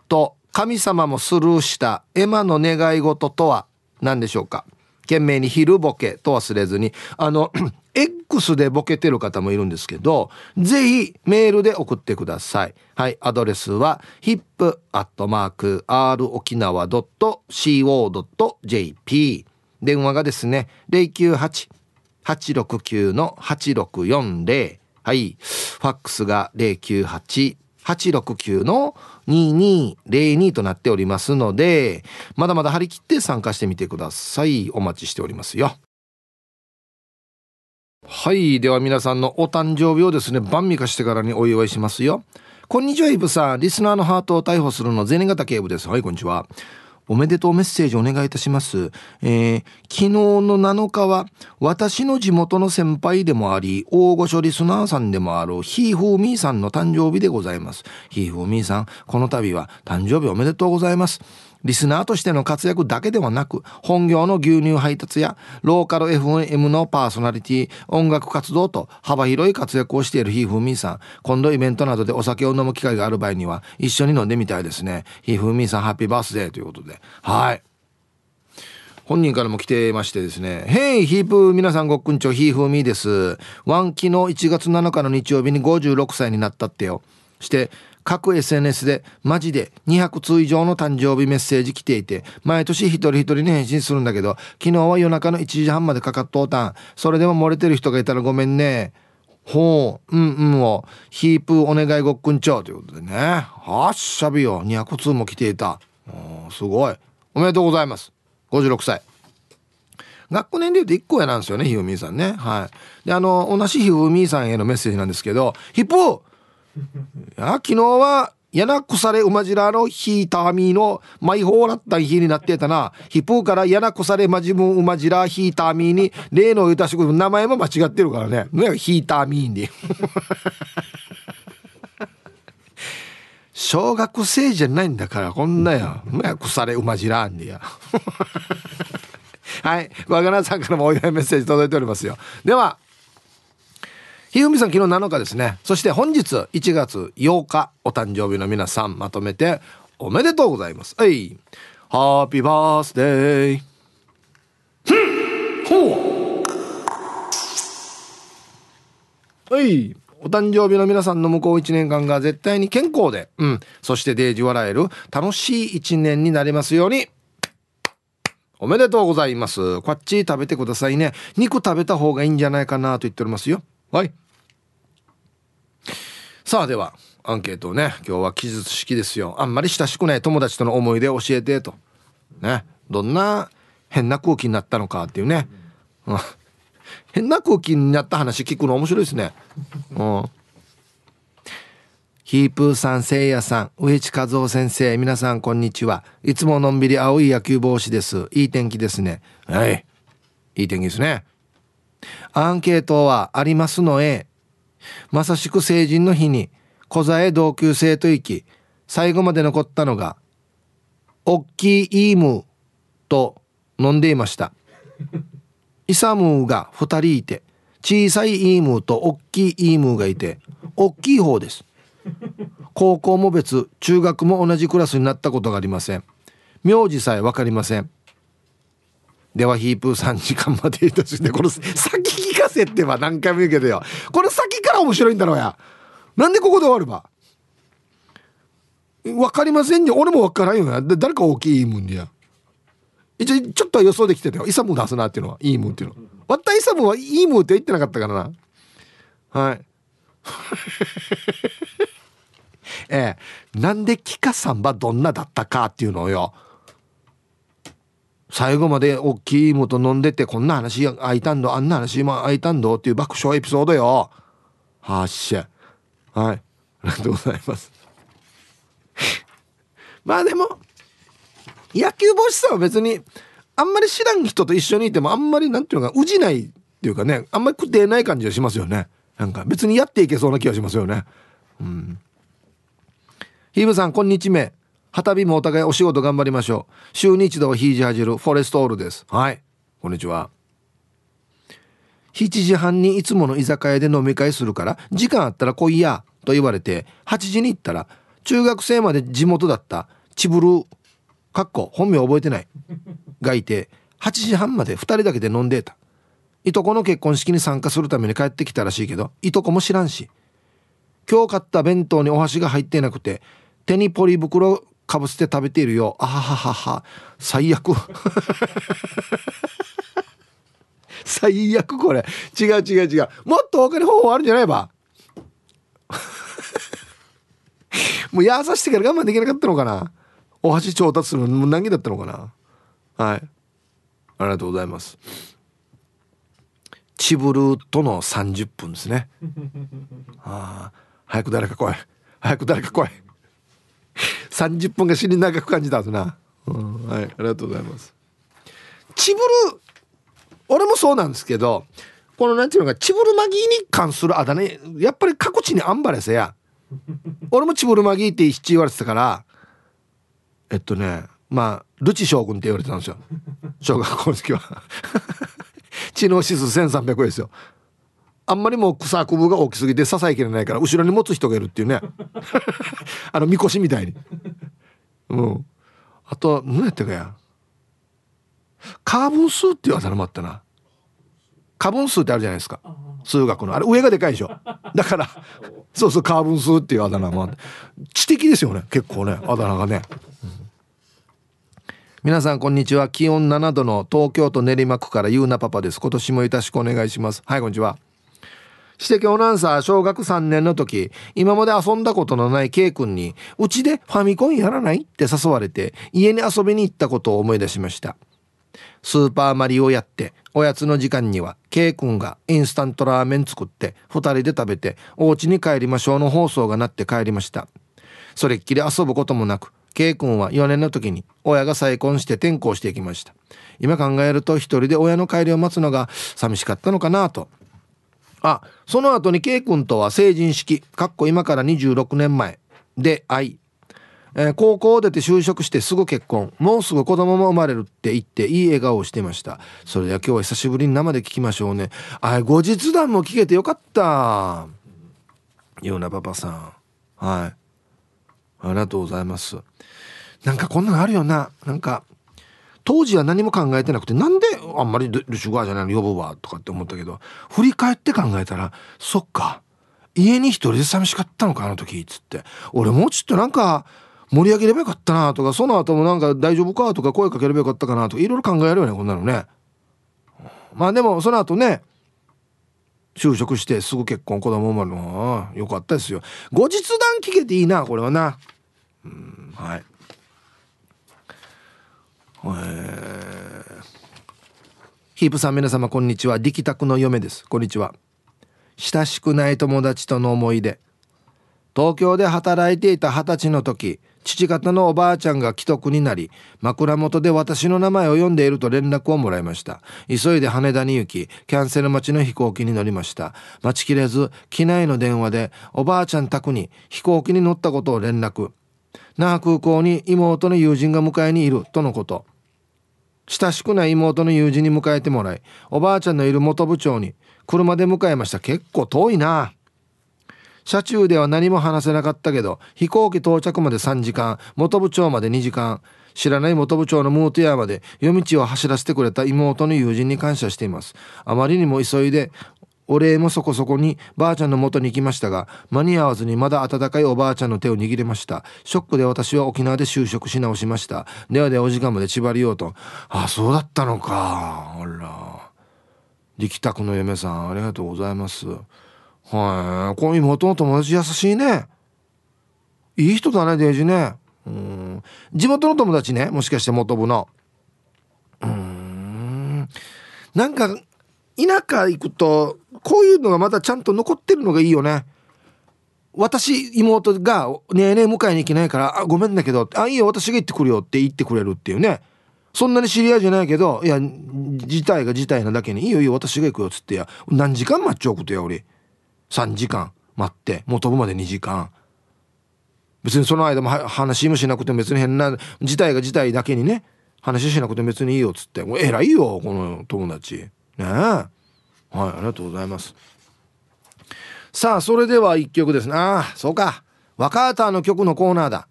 と神様もスルーしたエマの願い事とは何でしょうか？懸命に昼ボケと忘れずにあの X でボケてる方もいるんですけどぜひメールで送ってくださいはいアドレスは hip.r 沖縄 .co.jp 電話がですね098-869-8640はいファックスが098-869の2202となっておりますので、まだまだ張り切って参加してみてください。お待ちしておりますよ。はい。では皆さんのお誕生日をですね、晩味化してからにお祝いしますよ。こんにちは、イブさん。リスナーのハートを逮捕するの銭形警部です。はい、こんにちは。おめでとうメッセージお願いいたします。えー、昨日の7日は私の地元の先輩でもあり、大御所リスナーさんでもあるひーふーみーさんの誕生日でございます。ひーふーみーさん、この度は誕生日おめでとうございます。リスナーとしての活躍だけではなく、本業の牛乳配達や、ローカル FM のパーソナリティ、音楽活動と幅広い活躍をしているひーふみーさん。今度イベントなどでお酒を飲む機会がある場合には、一緒に飲んでみたいですね。ひーふみーさん、ハッピーバースデーということで。はい。本人からも来てましてですね。ヘイヒープ皆さんごっくんちょヒーフーミーです。ワンキの1月7日の日曜日に56歳になったってよ。して各 SNS でマジで200通以上の誕生日メッセージ来ていて毎年一人一人に返信するんだけど昨日は夜中の1時半までかかっとうたん。それでも漏れてる人がいたらごめんね。ほううんうんを。ヒープお願いごっくんちょ。うということでね。はっしゃびよ。200通も来ていた。すごい。おめでとうございます。56歳学校年齢で1個やなんですよねひふみーさんね。はい。であの同じひふみーさんへのメッセージなんですけどヒップや昨日は柳腐れ馬じらのヒーターミーのマイホーラッタン日になってたな。ヒプーから柳腐れマジムン馬じらヒーターミーに例の歌しく名前も間違ってるからね。ねヒーターミーに。小学生じゃないんだからこんなや。腐れ馬じらんでや。はい。わがなさんからもお祝いメッセージ届いておりますよ。では、ひふみさん昨日7日ですねそして本日1月8日お誕生日の皆さんまとめておめでとうございますはいハッピーバースデーほうはいお誕生日の皆さんの向こう1年間が絶対に健康で、うん、そしてデージ笑える楽しい1年になりますように。おめでとうございます。こっち食べてくださいね。肉食べた方がいいんじゃないかなと言っておりますよ。はい。さあではアンケートをね今日は記述式ですよあんまり親しくない友達との思い出を教えてとねどんな変な空気になったのかっていうね、うん、変な空気になった話聞くの面白いですねうんヒープーさん、せいやさん、上地和夫先生、皆さんこんにちは。いつものんびり青い野球帽子です。いい天気ですね。はい。いい天気ですね。アンケートはありますのえ。まさしく成人の日に小座へ同級生と行き最後まで残ったのがおっきいイームと飲んでいました。イサムーが2人いて小さいイームーとおっきいイームーがいておっきい方です。高校も別中学も同じクラスになったことがありません。名字さえ分かりません。ではヒープー3時間までいたしてこの先 聞かせってば何回も言うけどよ。これ先から面白いんだろうや。なんでここで終わるば？分かりませんよ。俺も分からんよや誰か大きいいいもんでや。一応ちょっとは予想できてたよ。イサム出すなっていうのは。いいもんっていうの。わったいサブはいいムーって言ってなかったからな。はい。ええ。なんでキカさんはどんなだったかっていうのをよ。最後まで大きい芋と飲んでてこんな話あいたんどあんな話もあいたんどっていう爆笑エピソードよ。はっしゃ。はい。ありがとうございます。まあでも野球帽子さんは別にあんまり知らん人と一緒にいてもあんまりなんていうのかうじないっていうかねあんまり食ってない感じがしますよね。なんか別にやっていけそうな気がしますよね。うん。ヒーブさんこんにちめ旗日もお互いお仕事頑張りましょう。週に一度ひいじはじるフォレストオールです。はい。こんにちは。7時半にいつもの居酒屋で飲み会するから時間あったら来いやと言われて8時に行ったら中学生まで地元だったチブルーかっこ本名覚えてないがいて8時半まで2人だけで飲んでた。いとこの結婚式に参加するために帰ってきたらしいけどいとこも知らんし。今日買った弁当にお箸が入ってなくて手にポリ袋かぶせて食べているよ。あはははは。最悪。最悪これ。違う違う違う。もっと他に方法あるんじゃないば。もう優しくてから我慢できなかったのかな。お箸調達するの何だったのかな。はい。ありがとうございます。チブルとの30分ですね。ああ早く誰か来い。早く誰か来い。30分が死に長く感じたんですな、うん、はいありがとうございます。チブル俺もそうなんですけどこのなんていうのかチブルマギーに関するあだ名やっぱり各地にアンバレスや。俺もチブルマギーって七言われてたからえっとねまあルチ将軍って言われてたんですよ。小学校の時は。知能指数1300ですよ。あんまりもう草くぶが大きすぎて支えきれないから後ろに持つ人がいるっていうね。あのみこしみたいに。うん。あとは何やったかや。カーボン数っていうあだ名もあったな。カーボン数ってあるじゃないですか。数学の。あれ上がでかいでしょ。だからそうそうカーボン数っていうあだ名もあって。知的ですよね結構ねあだ名がね、うん、皆さんこんにちは。気温7度の東京都練馬区からゆうなパパです。今年もよろしくお願いします。はいこんにちは。指摘オナンサー小学3年の時今まで遊んだことのない K 君にうちでファミコンやらない？って誘われて家に遊びに行ったことを思い出しました。スーパーマリオやっておやつの時間には K 君がインスタントラーメン作って2人で食べてお家に帰りましょうの放送が鳴って帰りました。それっきり遊ぶこともなく K 君は4年の時に親が再婚して転校していきました。今考えると一人で親の帰りを待つのが寂しかったのかなとあその後に K 君とは成人式かっこ今から26年前で会い、えー、高校を出て就職してすぐ結婚。もうすぐ子供も生まれるって言っていい笑顔をしてました。それでは今日は久しぶりに生で聞きましょうね。あ後日談も聞けてよかった。ようなパパさん。はい。ありがとうございます。なんかこんなのあるよな。なんか当時は何も考えてなくてなんであんまりルシュガーじゃないの呼ぶわとかって思ったけど振り返って考えたらそっか家に一人で寂しかったのかあの時っつって。俺もうちょっとなんか盛り上げればよかったなとかその後もなんか大丈夫かとか声かければよかったかなとかいろいろ考えるよねこんなのね。まあでもその後ね就職してすぐ結婚子供生まれるのよかったですよ。後日談聞けていいなこれはな。うんはい。えー。ヒープさん皆様こんにちは。力宅の嫁です。こんにちは。親しくない友達との思い出。東京で働いていた二十歳の時父方のおばあちゃんが既得になり枕元で私の名前を呼んでいると連絡をもらいました。急いで羽田に行きキャンセル待ちの飛行機に乗りました。待ちきれず機内の電話でおばあちゃん宅に飛行機に乗ったことを連絡。那覇空港に妹の友人が迎えにいるとのこと。親しくない妹の友人に迎えてもらいおばあちゃんのいる元部長に車で迎えました。結構遠いな。車中では何も話せなかったけど飛行機到着まで3時間元部長まで2時間。知らない元部長のムートヤーまで夜道を走らせてくれた妹の友人に感謝しています。あまりにも急いでお礼もそこそこにばあちゃんの元に行きましたが間に合わずにまだ温かいおばあちゃんの手を握れました。ショックで私は沖縄で就職し直しました。ではでお時間まで縛りようと。あそうだったのか。あら。力宅の嫁さんありがとうございます。はい。この妹の友達優しいね。いい人だねデイジね。うん。地元の友達ねもしかして元部の。うん。なんか田舎行くとこういうのがまだちゃんと残ってるのがいいよね。私妹が「ねえねえ迎えに行けないからあごめんだけどあいいよ私が行ってくるよ」って言ってくれるっていうね。そんなに知り合いじゃないけどいや事態が事態なだけに「いいよいいよ私が行くよ」っつってや何時間待っちゃうことや俺。3時間待ってもう飛ぶまで2時間。別にその間も話もしなくても別に変な事態が事態だけにね話しなくても別にいいよっつって。もう偉いよこの友達。ねえ。はいありがとうございます。さあそれでは一曲です。なあそうか。若ーの曲のコーナーだ。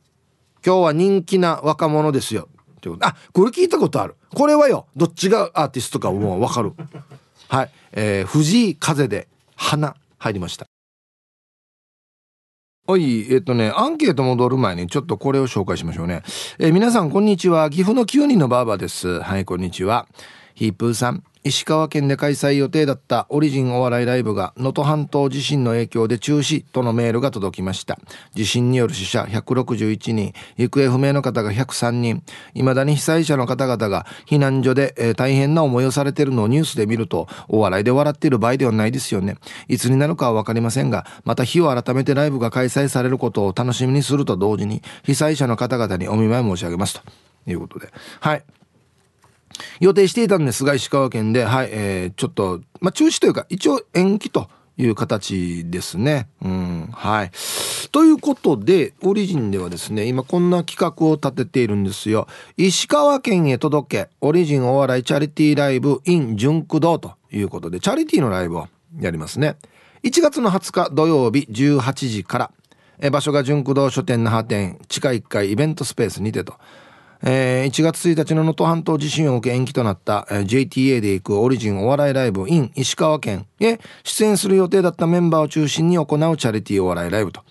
今日は人気な若者ですよ。ってこと。あこれ聞いたことある。これはよ。どっちがアーティストかもう分かる。はい、えー、藤井風で花入りました。おい、えっとね、アンケート戻る前にちょっとこれを紹介しましょうね。えー、皆さん、こんにちは。岐阜の9人のバーバーです。はい、こんにちは。ヒープーさん。石川県で開催予定だったオリジンお笑いライブが能登半島地震の影響で中止とのメールが届きました。地震による死者161人。行方不明の方が103人。未だに被災者の方々が避難所で、えー、大変な思いをされているのをニュースで見るとお笑いで笑っている場合ではないですよね。いつになるかは分かりませんがまた日を改めてライブが開催されることを楽しみにすると同時に被災者の方々にお見舞い申し上げますと。いうことで。はい。予定していたんですが石川県で、はいえー、ちょっと、まあ、中止というか一応延期という形ですね。うん、はい。ということで、オリジンではですね、今こんな企画を立てているんですよ。石川県へ届け、オリジンお笑いチャリティーライブ in 純駆動ということで、チャリティーのライブをやりますね。1月の20日土曜日18時から、場所が純駆動書店那覇店地下1階イベントスペースにてと。えー、1月1日の能登半島地震を受け延期となった、えー、JTA で行くオリジンお笑いライブ in 石川県へ出演する予定だったメンバーを中心に行うチャリティーお笑いライブと、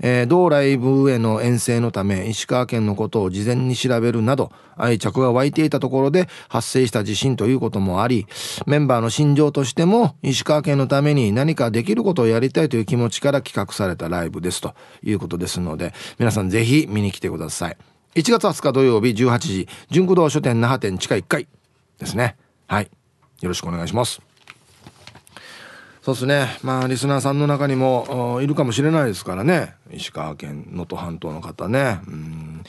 えー、同ライブへの遠征のため石川県のことを事前に調べるなど愛着が湧いていたところで発生した地震ということもありメンバーの心情としても石川県のために何かできることをやりたいという気持ちから企画されたライブですということですので皆さんぜひ見に来てください。1月20日土曜日18時純駆動書店那覇店地下1階ですね。はい。よろしくお願いします。そうですね。まあリスナーさんの中にもいるかもしれないですからね。石川県能登半島の方ね。うん。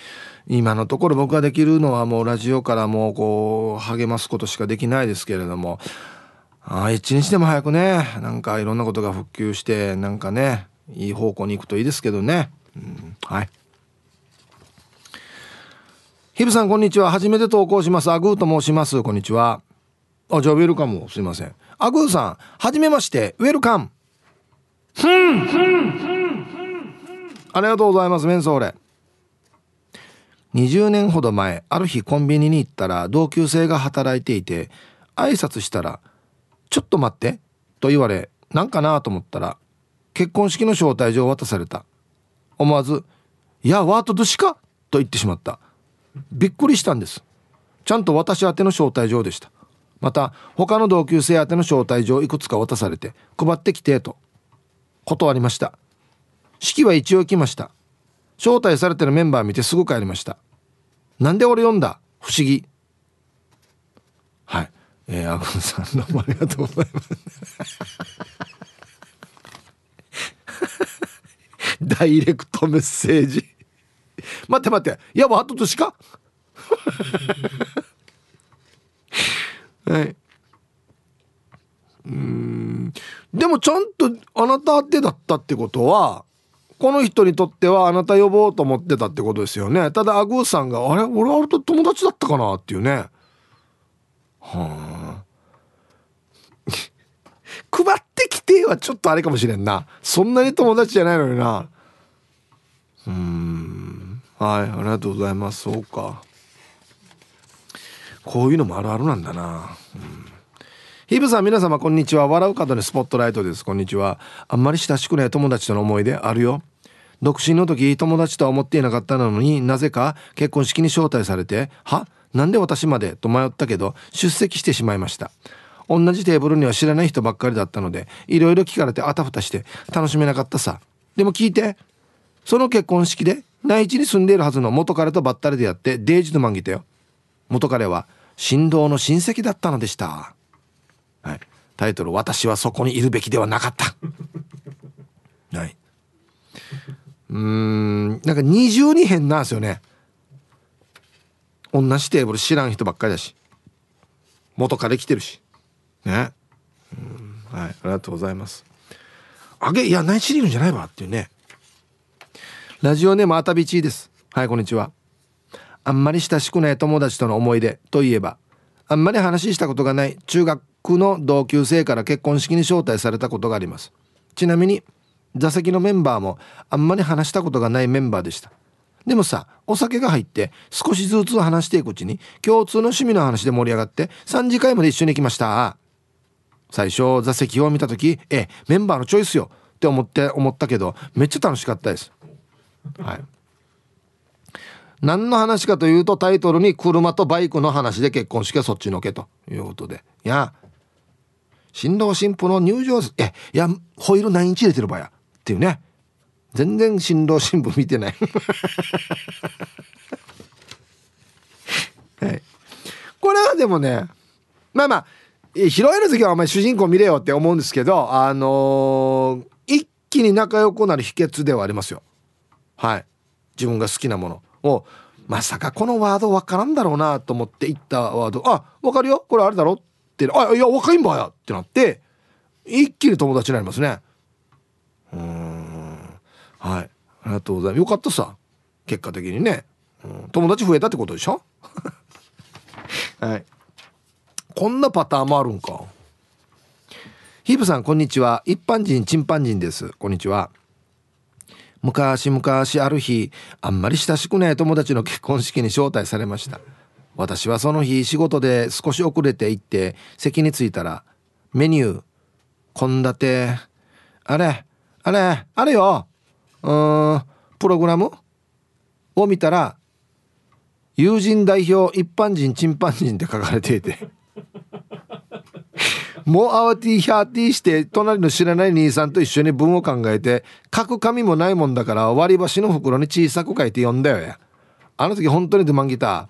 今のところ僕ができるのはもうラジオからもうこう励ますことしかできないですけれども。あ一日でも早くね。なんかいろんなことが復旧してなんかねいい方向に行くといいですけどね、うん、はい。ヒブさんこんにちは。初めて投稿します。アグーと申します。こんにちは。あじゃあウェルカム。すいません。アグーさんはじめまして。ウェルカム。ありがとうございます。メンソーレ20年ほど前ある日コンビニに行ったら同級生が働いていて挨拶したら「ちょっと待って」と言われなんかなと思ったら結婚式の招待状を渡された。思わず「いやワートドシか?」と言ってしまった。びっくりしたんです。ちゃんと私宛ての招待状でした。また他の同級生宛ての招待状いくつか渡されて配ってきてと断りました。式は一応来ました。招待されてるメンバー見てすぐ帰りました。なんで俺読んだ？不思議。はい。えー、アグンさんどうもありがとうございます。ダイレクトメッセージ。待って待って。いやワットとしか？はい。うん。でもちゃんとあなた宛てだったってことはこの人にとってはあなた呼ぼうと思ってたってことですよね。ただアグーさんがあれ？俺あれと友達だったかなっていうね。はあ。配ってきてはちょっとあれかもしれんな。そんなに友達じゃないのにな。うん。はいありがとうございます。そうか。こういうのもあるあるなんだな。うん。ヒブさん皆様こんにちは。笑う角にスポットライトです。こんにちは。あんまり親しくない友達との思い出あるよ。独身の時友達とは思っていなかったのになぜか結婚式に招待されては？なんで私まで？と迷ったけど出席してしまいました。同じテーブルには知らない人ばっかりだったのでいろいろ聞かれてあたふたして楽しめなかったさ。でも聞いてその結婚式で内地に住んでいるはずの元彼とばったりでやってデイジとマンギたよ。元彼は振動の親戚だったのでした。はい。タイトル「私はそこにいるべきではなかった」はい。うんなんか二重に変なんですよね。同じテーブル知らん人ばっかりだし。元彼来てるし。ね。うんはい。ありがとうございます。あげいや内地にいるんじゃないわっていうね。ラジオネームあたびちーです。はいこんにちは。あんまり親しくない友達との思い出といえばあんまり話したことがない中学の同級生から結婚式に招待されたことがあります。ちなみに座席のメンバーもあんまり話したことがないメンバーでした。でもさお酒が入って少しずつ話していくうちに共通の趣味の話で盛り上がって3次会まで一緒に行きました。最初座席を見た時えメンバーのチョイスよって思って思ったけどめっちゃ楽しかったです。はい。何の話かというとタイトルに車とバイクの話で結婚式はそっちのけということで。いや新郎新婦の入場えいやホイール何インチ入れてる場合やっていうね。全然新郎新婦見てない。はい、これはでもねまあまあ披露宴の時はお前主人公見れよって思うんですけどあのー、一気に仲良くなる秘訣ではありますよ。はい。自分が好きなもの。をまさかこのワード分からんだろうなと思って言ったワード。あ分かるよ。これあれだろって。あいや若いんばやってなって一気に友達になりますね。うん。はい。ありがとうございます。よかったさ。結果的にね、うん、友達増えたってことでしょ？はい。こんなパターンもあるんか。ヒープさんこんにちは。一般人チンパンジンです。こんにちは。昔々ある日あんまり親しくない友達の結婚式に招待されました。私はその日仕事で少し遅れて行って席に着いたらメニュー献立あれあれあれようんプログラムを見たら友人代表一般人チンパンジンって書かれていて。もう慌てひゃーティーして隣の知らない兄さんと一緒に文を考えて書く紙もないもんだから割り箸の袋に小さく書いて読んだよや。あの時本当にドマンギター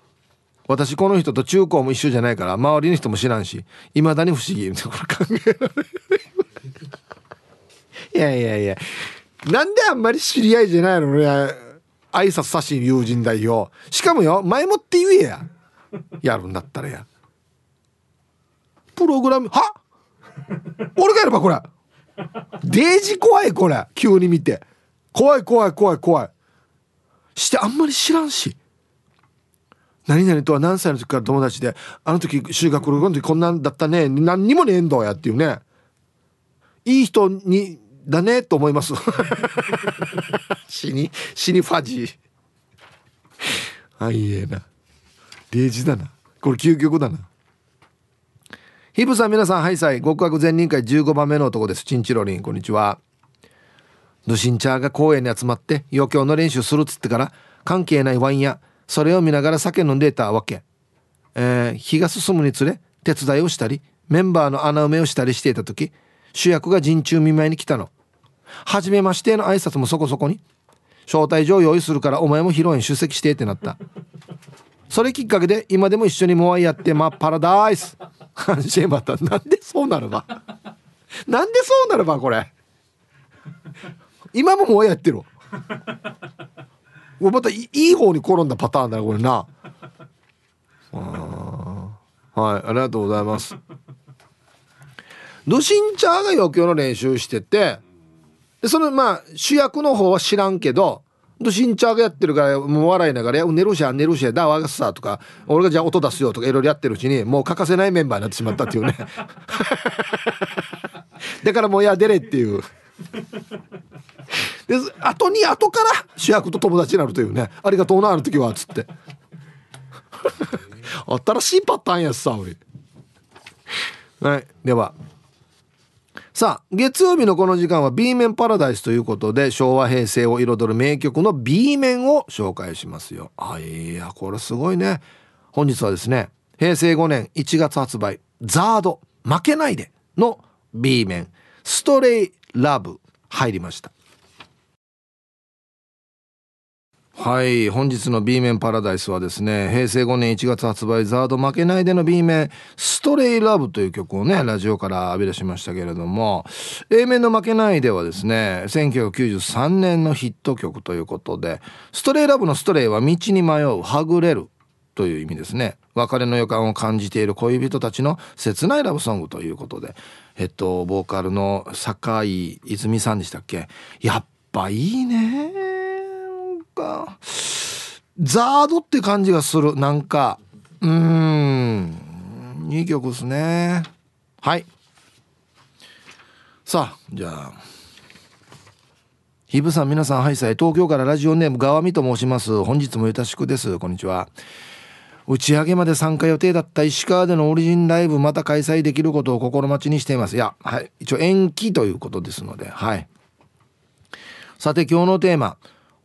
私この人と中高も一緒じゃないから周りの人も知らんしいまだに不思議。これ考えられるいやいやいや。なんであんまり知り合いじゃないのね挨拶さし友人代表。しかもよ前もって言えや。やるんだったらや。プログラムはっ俺がやればこれ。デージ怖いこれ。急に見て。怖い怖い怖い怖い。してあんまり知らんし。何々とは何歳の時から友達であの時修学旅行の時こんなんだったね。何にもねえんだやっていうね。いい人にだねと思います。死に死にファジー。あいえなデージだな。これ究極だな。ヒブさん皆さんハイサイ極悪善人会15番目の男です。チンチロリンこんにちは。ドシンチャーが公園に集まって余興の練習するっつってから関係ないワインやそれを見ながら酒飲んでたわけ、えー、日が進むにつれ手伝いをしたりメンバーの穴埋めをしたりしていた時主役が陣中見舞いに来たの。初めましての挨拶もそこそこに招待状用意するからお前も披露宴出席してってなった。それきっかけで今でも一緒にモアイやってまあパラダイス阪神またなんでそうなるばなんでそうなるばこれ。今ももうやってるまたいい方に転んだパターンだなこれな。はいありがとうございます。ドシンチャーが余興の練習しててでそのまあ主役の方は知らんけどとしんちゃーがやってるからもう笑いながら「寝るしゃ寝るしゃだわがさ」とか「俺がじゃあ音出すよ」とかいろいろやってるうちにもう欠かせないメンバーになってしまったっていうね。だからもう「いや出れ」っていう。で後に後から主役と友達になるというね「ありがとうなある時は」っつって。新しいパターンやっさ俺はい。では。さあ月曜日のこの時間は B 面パラダイスということで昭和平成を彩る名曲の B 面を紹介しますよ。あいやこれすごいね。本日はですね平成5年1月発売ザード負けないでの B 面ストレイラブ入りました。はい本日の B 面パラダイスはですね平成5年1月発売ザード負けないでの B 面ストレイラブという曲をねラジオから浴び出しましたけれども A 面の負けないではですね1993年のヒット曲ということでストレイラブのストレイは道に迷うはぐれるという意味ですね。別れの予感を感じている恋人たちの切ないラブソングということでえっとボーカルの酒井泉さんでしたっけ？やっぱいいね。か。ザードって感じがする。なんか。うーん。いい曲ですね。はい。さあじゃあ。ひぶさん皆さんはいさい。東京からラジオネーム川見と申します。本日もよろしくです。こんにちは。打ち上げまで参加予定だった石川でのオリジンライブまた開催できることを心待ちにしています。いやはい。一応延期ということですのではい。さて今日のテーマ。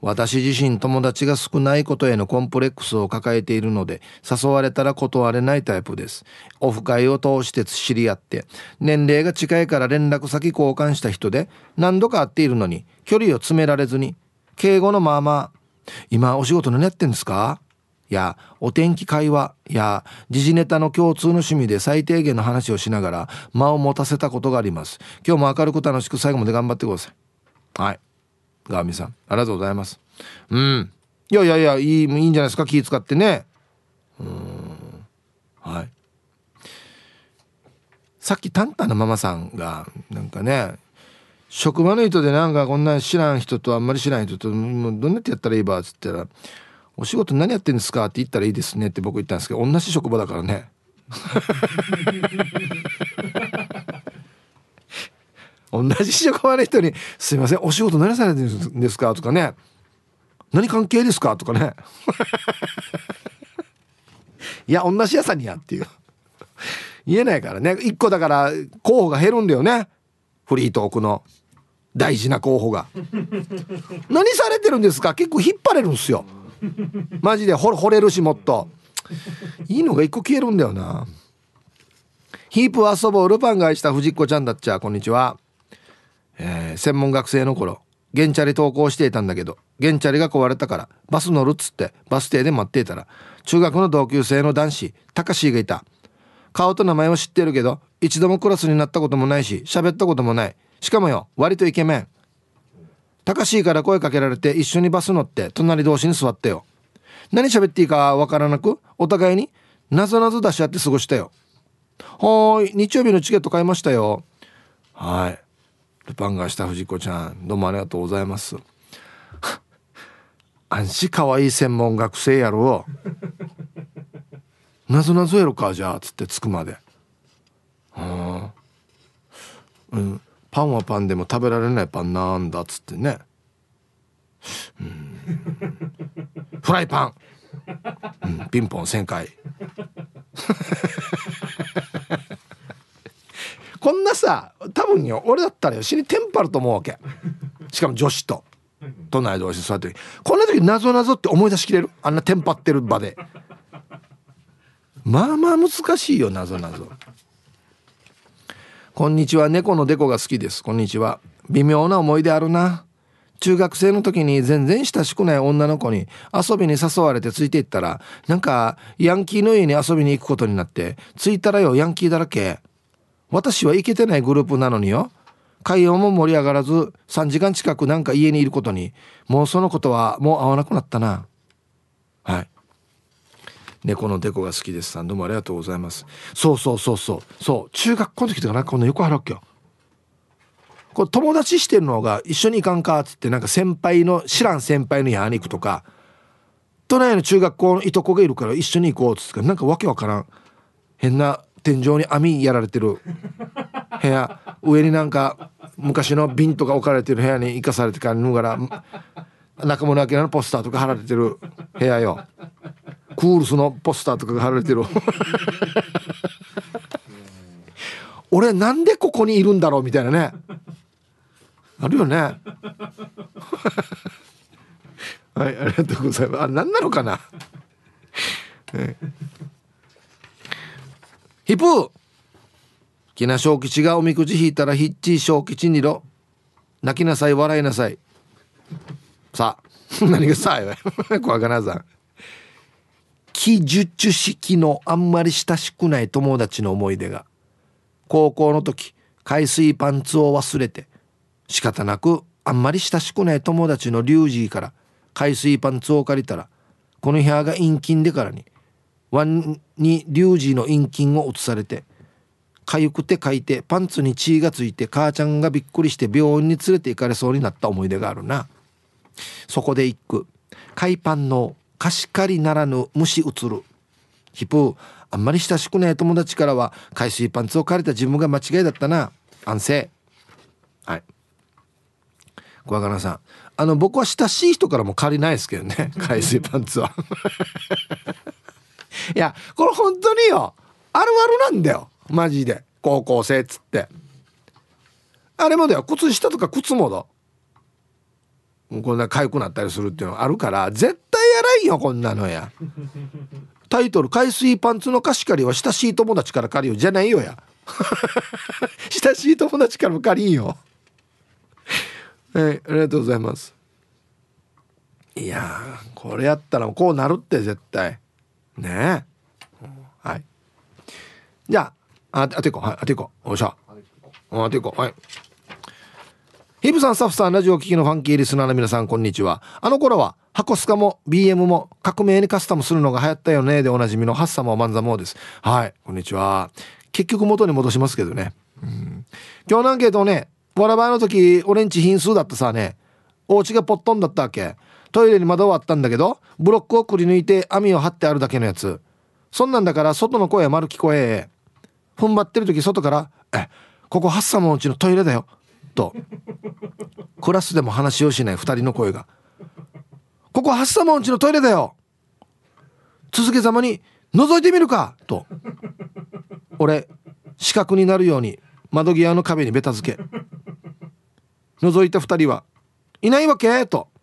私自身友達が少ないことへのコンプレックスを抱えているので誘われたら断れないタイプです。オフ会を通して知り合って年齢が近いから連絡先交換した人で何度か会っているのに距離を詰められずに敬語のまま「今お仕事何やってんですか?」やお天気会話や時事ネタの共通の趣味で最低限の話をしながら間を持たせたことがあります。今日も明るく楽しく最後まで頑張ってください。はい。ガーミさん。ありがとうございます。うん。いやいやいやいいいいんじゃないですか？気使ってね。うん。はい。さっきタンタンのママさんがなんかね職場の人でなんかこんな知らん人とあんまり知らん人ともうどんなやってやったらいいばっつったら「お仕事何やってんですか?」って言ったらいいですねって僕言ったんですけど同じ職場だからね。同じ職場の人に「すいませんお仕事何されてるんですか?」とかね「何関係ですか?」とかね。いや同じ屋さんにやっていう。言えないからね。一個だから候補が減るんだよね。フリートークの。大事な候補が何されてるんですか？結構引っ張れるんすよ。マジで。惚れるしもっと。いいのが一個消えるんだよな。ヒープ遊ぼう。ルパンが愛した藤子ちゃんだっちゃ。こんにちは。えー、専門学生の頃ゲンチャリ投稿していたんだけどゲンチャリが壊れたからバス乗るっつってバス停で待っていたら中学の同級生の男子タカシーがいた。顔と名前は知ってるけど一度もクラスになったこともないし喋ったこともない。しかもよ割とイケメン。タカシーから声かけられて一緒にバス乗って隣同士に座ってよ。何喋っていいかわからなくお互いになぞなぞ出し合って過ごしたよはーい日曜日のチケット買いましたよはい。ルパンがした藤子ちゃんどうもありがとうございます。安心かわいい専門学生やろ。なぞなぞやろかじゃあつって着くまで。うんうん。パンはパンでも食べられないパンなんだっつってね。うん。フライパン、うん、ピンポン1000回。こんなさ多分よ俺だったらよ死にテンパると思うわけ。しかも女子と。隣同士座って。こんな時なぞなぞって思い出しきれる？あんなテンパってる場で。まあまあ難しいよなぞなぞ。こんにちは猫のデコが好きです。こんにちは。微妙な思い出あるな。中学生の時に全然親しくない女の子に遊びに誘われてついていったらなんかヤンキーの家に遊びに行くことになって着いたらよヤンキーだらけ。私は行けてないグループなのによ。会話も盛り上がらず3時間近くなんか家にいることに。もうそのことはもう会わなくなったな。はい。猫のデコが好きです。さんどうもありがとうございます。そうそうそうそう。そう中学校の時とかなんかこんな横腹っけよこれ友達してるのが一緒に行かんかっつってなんか先輩の知らん先輩の家に行くとか。都内の中学校のいとこがいるから一緒に行こうっつってなんかわけわからん。変な天井に網やられてる部屋。上になんか昔の瓶とか置かれてる部屋に生かされてから脱がら中村明のポスターとか貼られてる部屋よ。クールスのポスターとかが貼られてる。俺なんでここにいるんだろうみたいなね。あるよね。はいありがとうございます。あ何なのかな、えヒプ。ーきな小吉がおみくじ引いたらヒッチー小吉にろ。泣きなさい笑いなさい。さあ 何がさあ怖がなさん。記述式のあんまり親しくない友達の思い出が。高校の時海水パンツを忘れて仕方なくあんまり親しくない友達のリュウジーから海水パンツを借りたらこの部屋が陰菌でからにワンにリュウジーの陰菌を移されて痒くて書いてパンツに血がついて母ちゃんがびっくりして病院に連れて行かれそうになった思い出があるな。そこで一句。海パンの貸し借りならぬ虫移る。ヒプーあんまり親しくない友達からは海水パンツを借りた自分が間違いだったな。安静。はい。小若菜さん。あの僕は親しい人からも借りないですけどね。海水パンツは。いやこれ本当によ。あるあるなんだよ。マジで。高校生っつって。あれもだよ。靴下とか靴もだ。こんな痒くなったりするっていうのがあるから絶対やらんよこんなのや。タイトル「海水パンツの貸し借りは親しい友達から借りよ」じゃないよや。親しい友達からも借りんよ。はいありがとうございます。いやこれやったらこうなるって絶対。ねえ。はい。じゃああ当ていこうはい当ていこうおっしゃ。当ていこうはい。ヒブさんスタッフさんラジオ聴きのファンキーリスナーの皆さんこんにちは。あの頃は箱スカも BM も革命にカスタムするのが流行ったよねでおなじみのハッサモマンザモーです。はいこんにちは。結局元に戻しますけどね。うん。今日のアンケートねわらばの時俺んち品数だったさねお家がポットンだったわけ。トイレに窓はあったんだけどブロックをくり抜いて網を張ってあるだけのやつ。そんなんだから外の声は丸聞こえ踏ん張ってる時外から「えここハッサモン家のトイレだよ」と。クラスでも話をしない2人の声が「ここハッサモン家のトイレだよ」続けざまに「覗いてみるか」と。俺四角になるように窓際の壁にベタ付け。覗いた2人は「いないわけ?」と「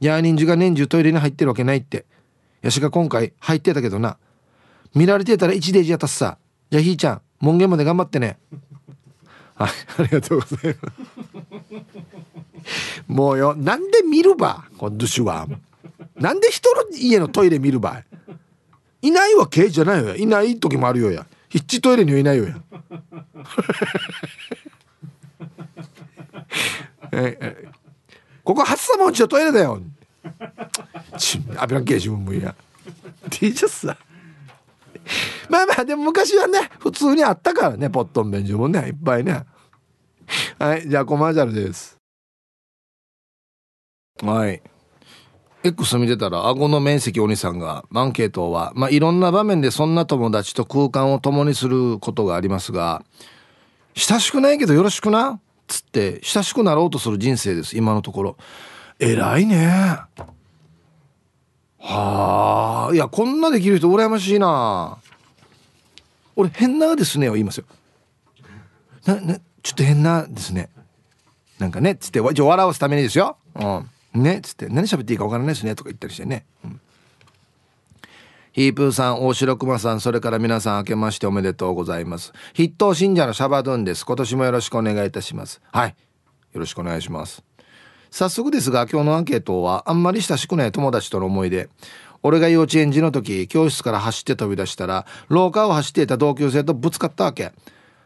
いや忍者が年中トイレに入ってるわけない」って。やしが今回入ってたけどな。見られてたら1デージやたっさ。じゃあひーちゃん門限まで頑張ってね。はいありがとうございます。もうよなんで見るばこの主は。なんで人の家のトイレ見るば。いないわけじゃないよ。いない時もあるよや。ヒッチトイレにはいないよや。え えここ初サモンチのトイレだよ。ちアビランケー自分もいや T シャツさまあまあでも昔はね普通にあったからねポットン便所もねいっぱいね。はいじゃあコマーシャルです。はい。X 見てたら顎の面積お兄さんがアンケートはまあいろんな場面でそんな友達と空間を共にすることがありますが親しくないけどよろしくな。つって親しくなろうとする人生です今のところ。偉いね。はあいやこんなできる人羨ましいな。俺変なですねを言いますよ。ななちょっと変なですね。なんかねっつって笑わすためにですよ。うん。ねっつって何喋っていいか分からないですねとか言ったりしてね、うん、ヒープーさん大城熊さんそれから皆さん明けましておめでとうございます。筆頭信者のシャバドゥンです。今年もよろしくお願いいたします。はい。よろしくお願いします。早速ですが今日のアンケートはあんまり親しくない友達との思い出。俺が幼稚園児の時教室から走って飛び出したら廊下を走っていた同級生とぶつかったわけ。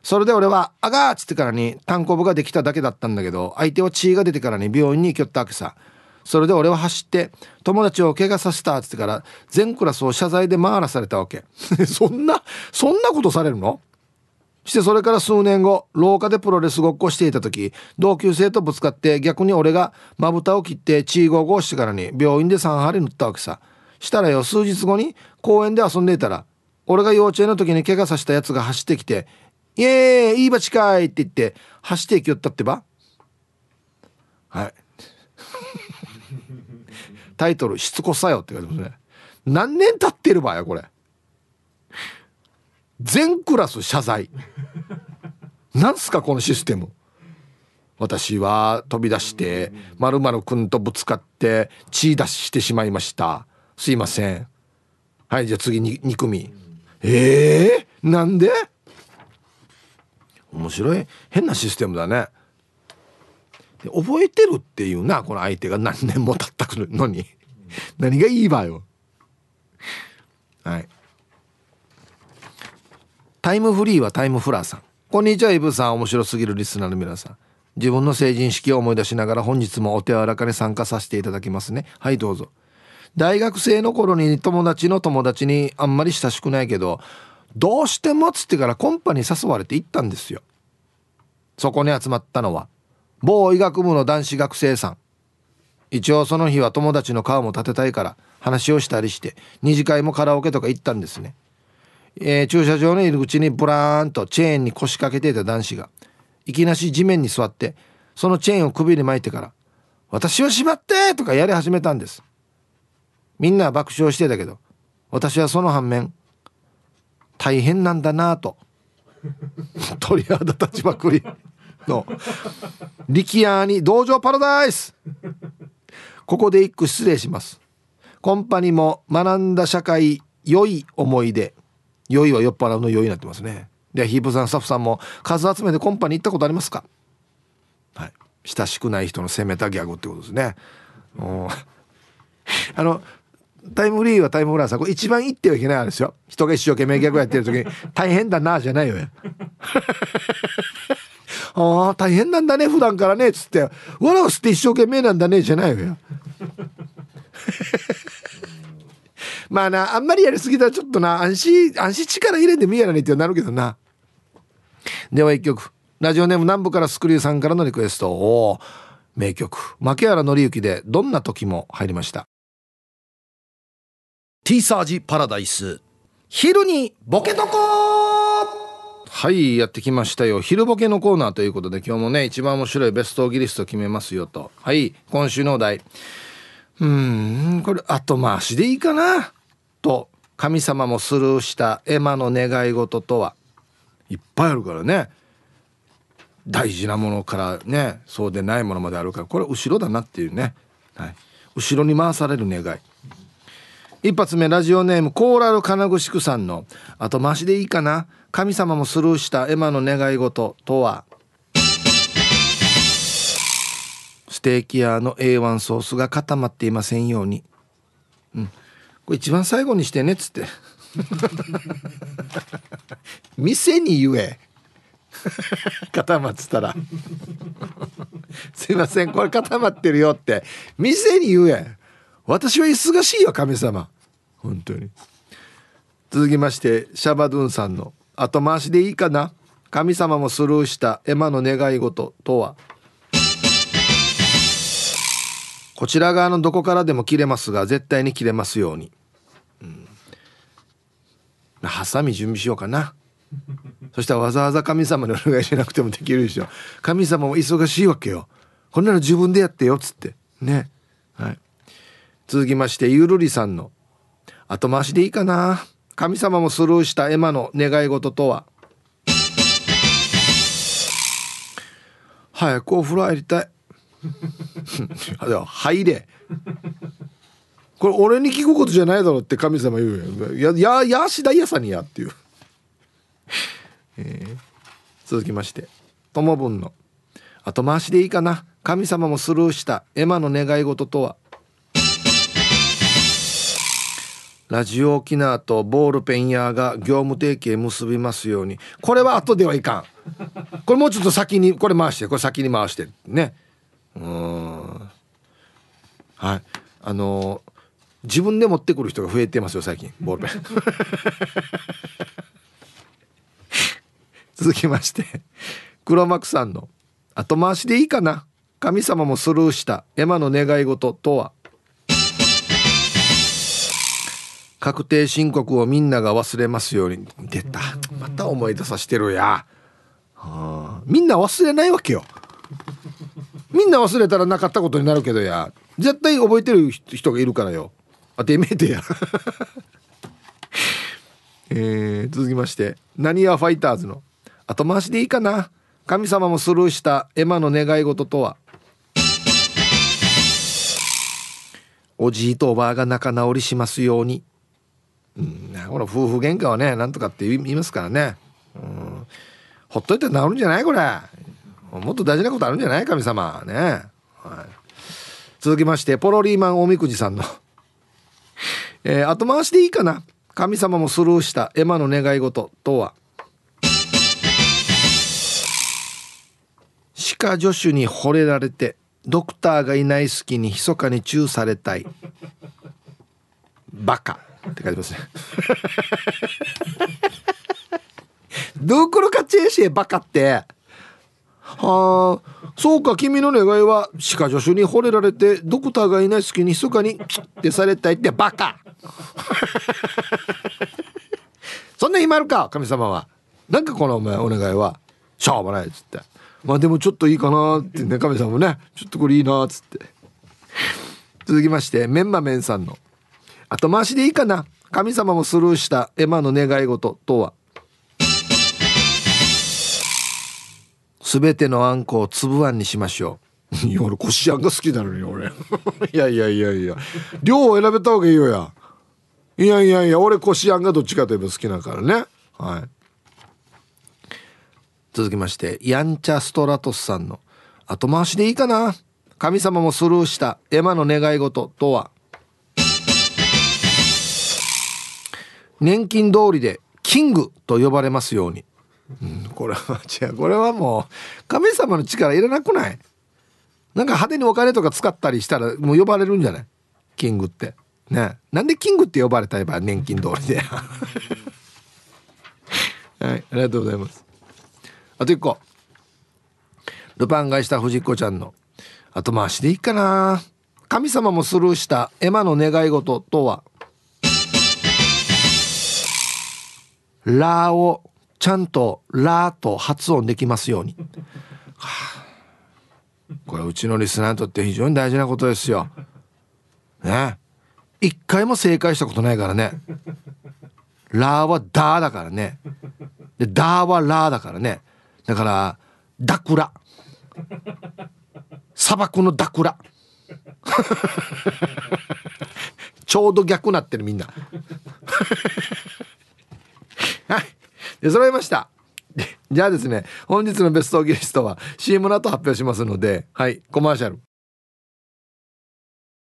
それで俺は「あがー!」っつってからに単行部ができただけだったんだけど相手は血が出てからに病院に行きよったわけさ。それで俺は走って友達を怪我させたっつってから全クラスを謝罪で回らされたわけ。そんなそんなことされるの？してそれから数年後廊下でプロレスごっこしていた時同級生とぶつかって逆に俺がまぶたを切って血ゴーゴしてからに病院で3針塗ったわけさ。したらよ数日後に公園で遊んでいたら俺が幼稚園の時に怪我させたやつが走ってきて「イエーイいいバチかい!」って言って走っていきよったってば。はい。タイトル「しつこさよ」って書いてますね。何年経ってるばよこれ。全クラス謝罪。なんすかこのシステム。私は飛び出してまるくんとぶつかって血出してしまいました。すいません。はいじゃあ次に2組ええー、なんで？面白い。変なシステムだね。で覚えてるっていうなこの相手が何年も経ったのに。何がいいわよ。はい。タイムフリーはタイムフラーさん。こんにちはイブさん。面白すぎるリスナーの皆さん。自分の成人式を思い出しながら本日もお手柔らかに参加させていただきますね。はいどうぞ。大学生の頃に友達の友達にあんまり親しくないけどどうしてもっつってからコンパに誘われて行ったんですよ。そこに集まったのは某医学部の男子学生さん一応その日は友達の顔も立てたいから話をしたりして二次会もカラオケとか行ったんですね、えー、駐車場の入り口にブラーンとチェーンに腰掛けていた男子がいきなし地面に座ってそのチェーンを首に巻いてから「私を縛って!」とかやり始めたんですみんなは爆笑してたけど私はその反面大変なんだなぁと 鳥肌立ちまくりの力也に道場パラダイス。ここで一句失礼します。コンパにも学んだ社会良い思い出良いは酔っ払うの良いになってますね。でヒープさんスタッフさんも数集めてコンパに行ったことありますか？はい。親しくない人の攻めたギャグってことですね。あのタイムフリーはタイムフラーさんこれ一番言ってはいけないんですよ。人が一生懸命ギャグやってる時に「大変だな」じゃないよ。ああ大変なんだね普段からねっつって「笑わすって一生懸命なんだね」じゃないわよ。まあなあんまりやりすぎたらちょっとな安心安心力入れてみやらねってなるけどな。では一曲。ラジオネーム南部からスクリューさんからのリクエスト。お名曲。牧原紀之でどんな時も入りました。ティーサージパラダイス。昼にボケとこはいやってきましたよ。昼ボケのコーナーということで今日もね一番面白いベストギリスト決めますよと。はい今週のお題。うんこれ後回しでいいかな？と神様もスルーしたエマの願い事とは？いっぱいあるからね。大事なものからねそうでないものまであるからこれ後ろだなっていうね、はい、後ろに回される願い。一発目ラジオネームコーラル金具宿さんの後回しでいいかな？神様もスルーしたエマの願い事とは？ステーキ屋の A1 ソースが固まっていませんように。うん。これ一番最後にしてねっつって。店に言え。固まってたら。すいませんこれ固まってるよって。店に言え。私は忙しいよ神様。本当に。続きましてシャバドゥンさんの。後回しでいいかな？神様もスルーしたエマの願い事とは？こちら側のどこからでも切れますが絶対に切れますように、うん、ハサミ準備しようかな。そしたらわざわざ神様にお願いしなくてもできるでしょ。神様も忙しいわけよ。こんなの自分でやってよっつって。ね。はい。続きましてゆるりさんの。後回しでいいかな？神様もスルーしたエマの願い事とは？早くお風呂入りたい。では入れ。これ俺に聞くことじゃないだろって神様言うよ。やややしだいやさにやっていう。えー、続きまして。友分の。後回しでいいかな。神様もスルーしたエマの願い事とは？ラジオ沖縄とボールペン屋が業務提携結びますように。これは後ではいかん。これもうちょっと先にこれ回してこれ先に回して。ね。うん。はい。あのー、自分で持ってくる人が増えてますよ最近。ボールペン。続きまして。黒幕さんの後回しでいいかな。神様もスルーした。エマの願い事とは？確定申告をみんなが忘れますように。出た。また思い出させてるや、はあ、みんな忘れないわけよ。みんな忘れたらなかったことになるけどや。絶対覚えてる人がいるからよ。あてめえてや。えー、続きまして。何やファイターズの。後回しでいいかな。神様もスルーした。エマの願い事とは。おじいとおばあが仲直りしますように。うん。この夫婦喧嘩はねなんとかって言いますからね。うん。ほっといて治るんじゃないこれ。もっと大事なことあるんじゃない神様。ね、はい、続きましてポロリーマンおみくじさんの。えー、後回しでいいかな。神様もスルーした。エマの願い事とは。歯科助手に惚れられてドクターがいない隙に密かにチューされたい。バカ。って書いてますね。どうくるかチェーシェバカって。はあそうか君の願いは歯科助手に惚れられてドクターがいない隙に密かにチュッてされたいってバカ。そんな暇あるか神様は。なんかこのお前お願いは。しょうもないっつって。まあでもちょっといいかなってね神様もね。ちょっとこれいいなっつって。続きましてメンマメンさんの。後回しでいいかな。神様もスルーした。エマの願い事とは。全てのあんこを粒あんにしましょう。いや俺こしあんが好きなのに俺。いやいやいやいや。量を選べた方がいいよや。いやいやいや俺こしあんがどっちかといえば好きだからね。はい。続きましてやんちゃストラトスさんの。後回しでいいかな。神様もスルーした。エマの願い事とは年金通りでキングと呼ばれますように、うん、これは違う。これはもう神様の力いらなくない？なんか派手にお金とか使ったりしたらもう呼ばれるんじゃない？キングって。ね。なんでキングって呼ばれたいば年金通りで。はいありがとうございます。あと一個。ルパン買いした藤子ちゃんの後回しでいいかな。神様もスルーしたエマの願い事とは？ラーをちゃんとラーと発音できますように、はあ、これうちのリスナーにとって非常に大事なことですよ。ね。一回も正解したことないからね。ラーはダーだからね。でダーはラーだからね。だからダクラ。砂漠のダクラ。ちょうど逆なってるみんな。はい。で揃いました。じゃあですね本日のベストギリストは CM の後発表しますのではいコマーシャル。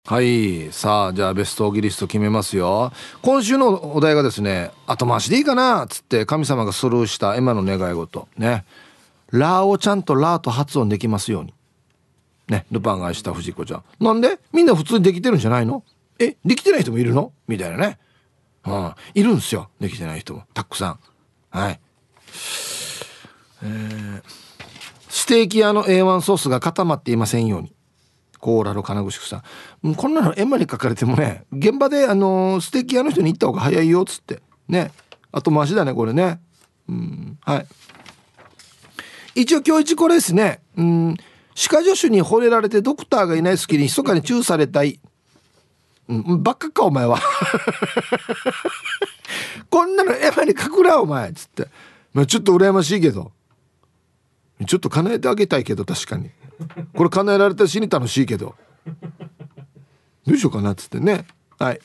はいさあじゃあベストギリスト決めますよ。今週のお題がですね後回しでいいかなっつって神様がスルーしたエマの願い事。ね。ラーをちゃんとラーと発音できますように。ねルパンが愛した藤子ちゃん。なんで？みんな普通にできてるんじゃないの？えできてない人もいるの？みたいなね。うん、いるんですよできてない人も。たくさん。はい。えー、ステーキ屋の A1 ソースが固まっていませんように。コーラル金具宿さんこんなの絵馬に書かれてもね現場であのー、ステーキ屋の人に行った方が早いよっつって。ね。後回しだねこれね。うんはい。一応今日一これですね。うん歯科助手に惚れられてドクターがいない隙に密かにチューされたい、うん、バカかお前は。こんなの山に書くなお前っつって、まあ、ちょっと羨ましいけど。ちょっと叶えてあげたいけど確かに。これ叶えられたら死に楽しいけど。どうしようかなっつってね。はい。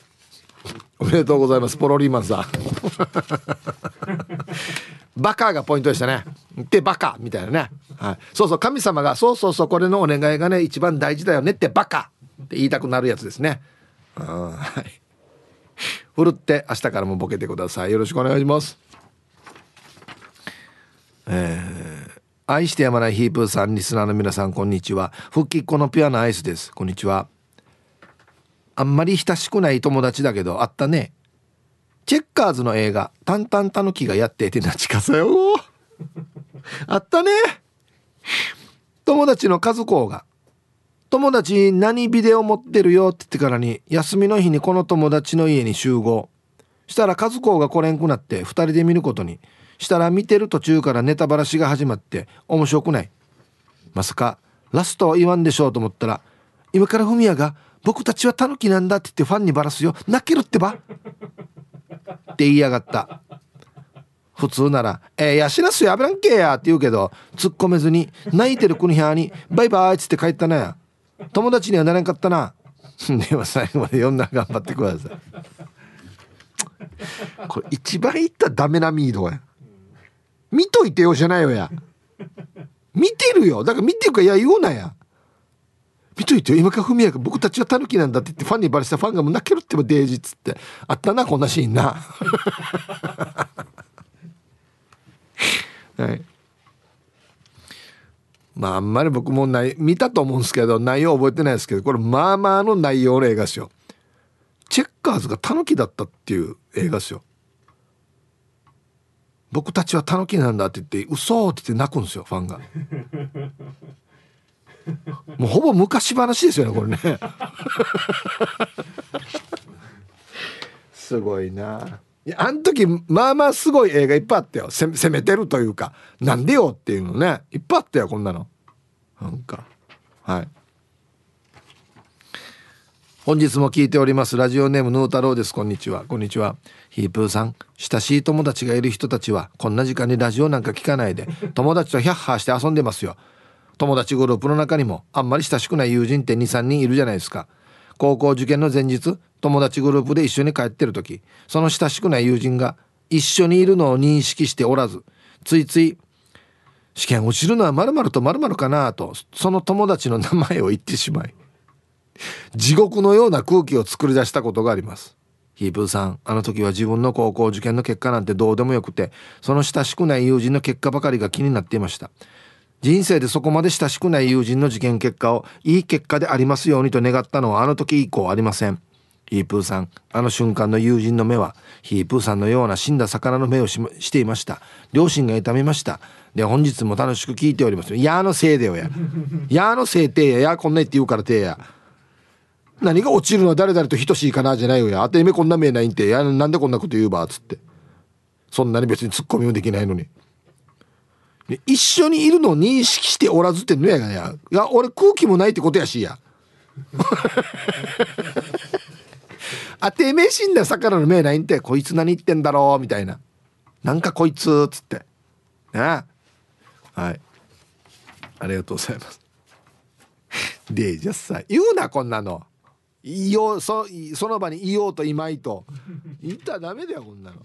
おめでとうございますポロリーマンさん。バカがポイントでしたね。でバカみたいなね、はい、そうそう神様がそうそうそうこれのお願いがね一番大事だよねってバカって言いたくなるやつですね。はい。ふるって明日からもボケてください。よろしくお願いします。えー、愛してやまないヒープーさんリスナーの皆さんこんにちは。復帰っ子のピュアなアイスです。こんにちは。あんまり親しくない友達だけどあったね。チェッカーズの映画「タンタンタヌキ」がやっていてなちかさよあったね。友達の和子が「友達何ビデオ持ってるよ」って言ってからに休みの日にこの友達の家に集合。したら和子が来れんくなって2人で見ることに。したら見てる途中からネタばらしが始まって面白くない。まさかラストは言わんでしょうと思ったら今からフミヤが「僕たちはタヌキなんだって言ってファンにバラすよ。泣けるってば。って言いやがった。普通なら「えー、やしらすやべらんけや」って言うけど突っ込めずに泣いてる国部屋に「バイバイ」っつって帰ったな友達にはなれんかったな。では最後まで読んだら頑張ってください。これ一番言ったらダメなミードや。見といてよじゃないよや。見てるよ。だから見てるかいや言うなや。見といてよ。今から文也が僕たちはタヌキなんだって言ってファンにバレしたファンがもう泣けるってばデージっつって。あったなこんなシーンな。はい。まああんまり僕もない見たと思うんですけど内容覚えてないですけどこれまあまあの内容の映画ですよ。チェッカーズがタヌキだったっていう映画ですよ。僕たちはタヌキなんだって言って嘘って言って泣くんですよファンが。もうほぼ昔話ですよねこれね。すごいないやあの時まあまあすごい映画いっぱいあったよ。攻めてるというかなんでよっていうのね。いっぱいあったよこんなの。なんか。はい。本日も聞いております。ラジオネームヌー太郎です。こんにちは。こんにちは。ヒープーさん。親しい友達がいる人たちはこんな時間にラジオなんか聞かないで友達とヒャッハーして遊んでますよ。友達グループの中にもあんまり親しくない友人って23人いるじゃないですか。高校受験の前日友達グループで一緒に帰ってる時その親しくない友人が一緒にいるのを認識しておらずついつい試験落ちるのは〇〇と〇〇かなとその友達の名前を言ってしまい地獄のような空気を作り出したことがあります。ヒープーさんあの時は自分の高校受験の結果なんてどうでもよくてその親しくない友人の結果ばかりが気になっていました。人生でそこまで親しくない友人の受験結果をいい結果でありますようにと願ったのはあの時以降ありません。ヒープーさん。あの瞬間の友人の目はヒープーさんのような死んだ魚の目をしていました。両親が痛みました。で本日も楽しく聞いております。やのせいでよや。やのせいてややこんな言って言うからてや。何が落ちるのは誰々と等しいかなじゃないよや。あてめこんな目ないんてや。なんでこんなこと言うばっつって。そんなに別にツッコミもできないのに。一緒にいるのを認識しておらずってんのやがや。いや俺空気もないってことやしや。あてめえ死んだ魚の目ないんてこいつ何言ってんだろう。みたいな。なんかこいつっつって。ねはい。ありがとうございます。でじゃあさ言うなこんなの。言おうそその場にいようといまいと。言ったらダメだよこんなの。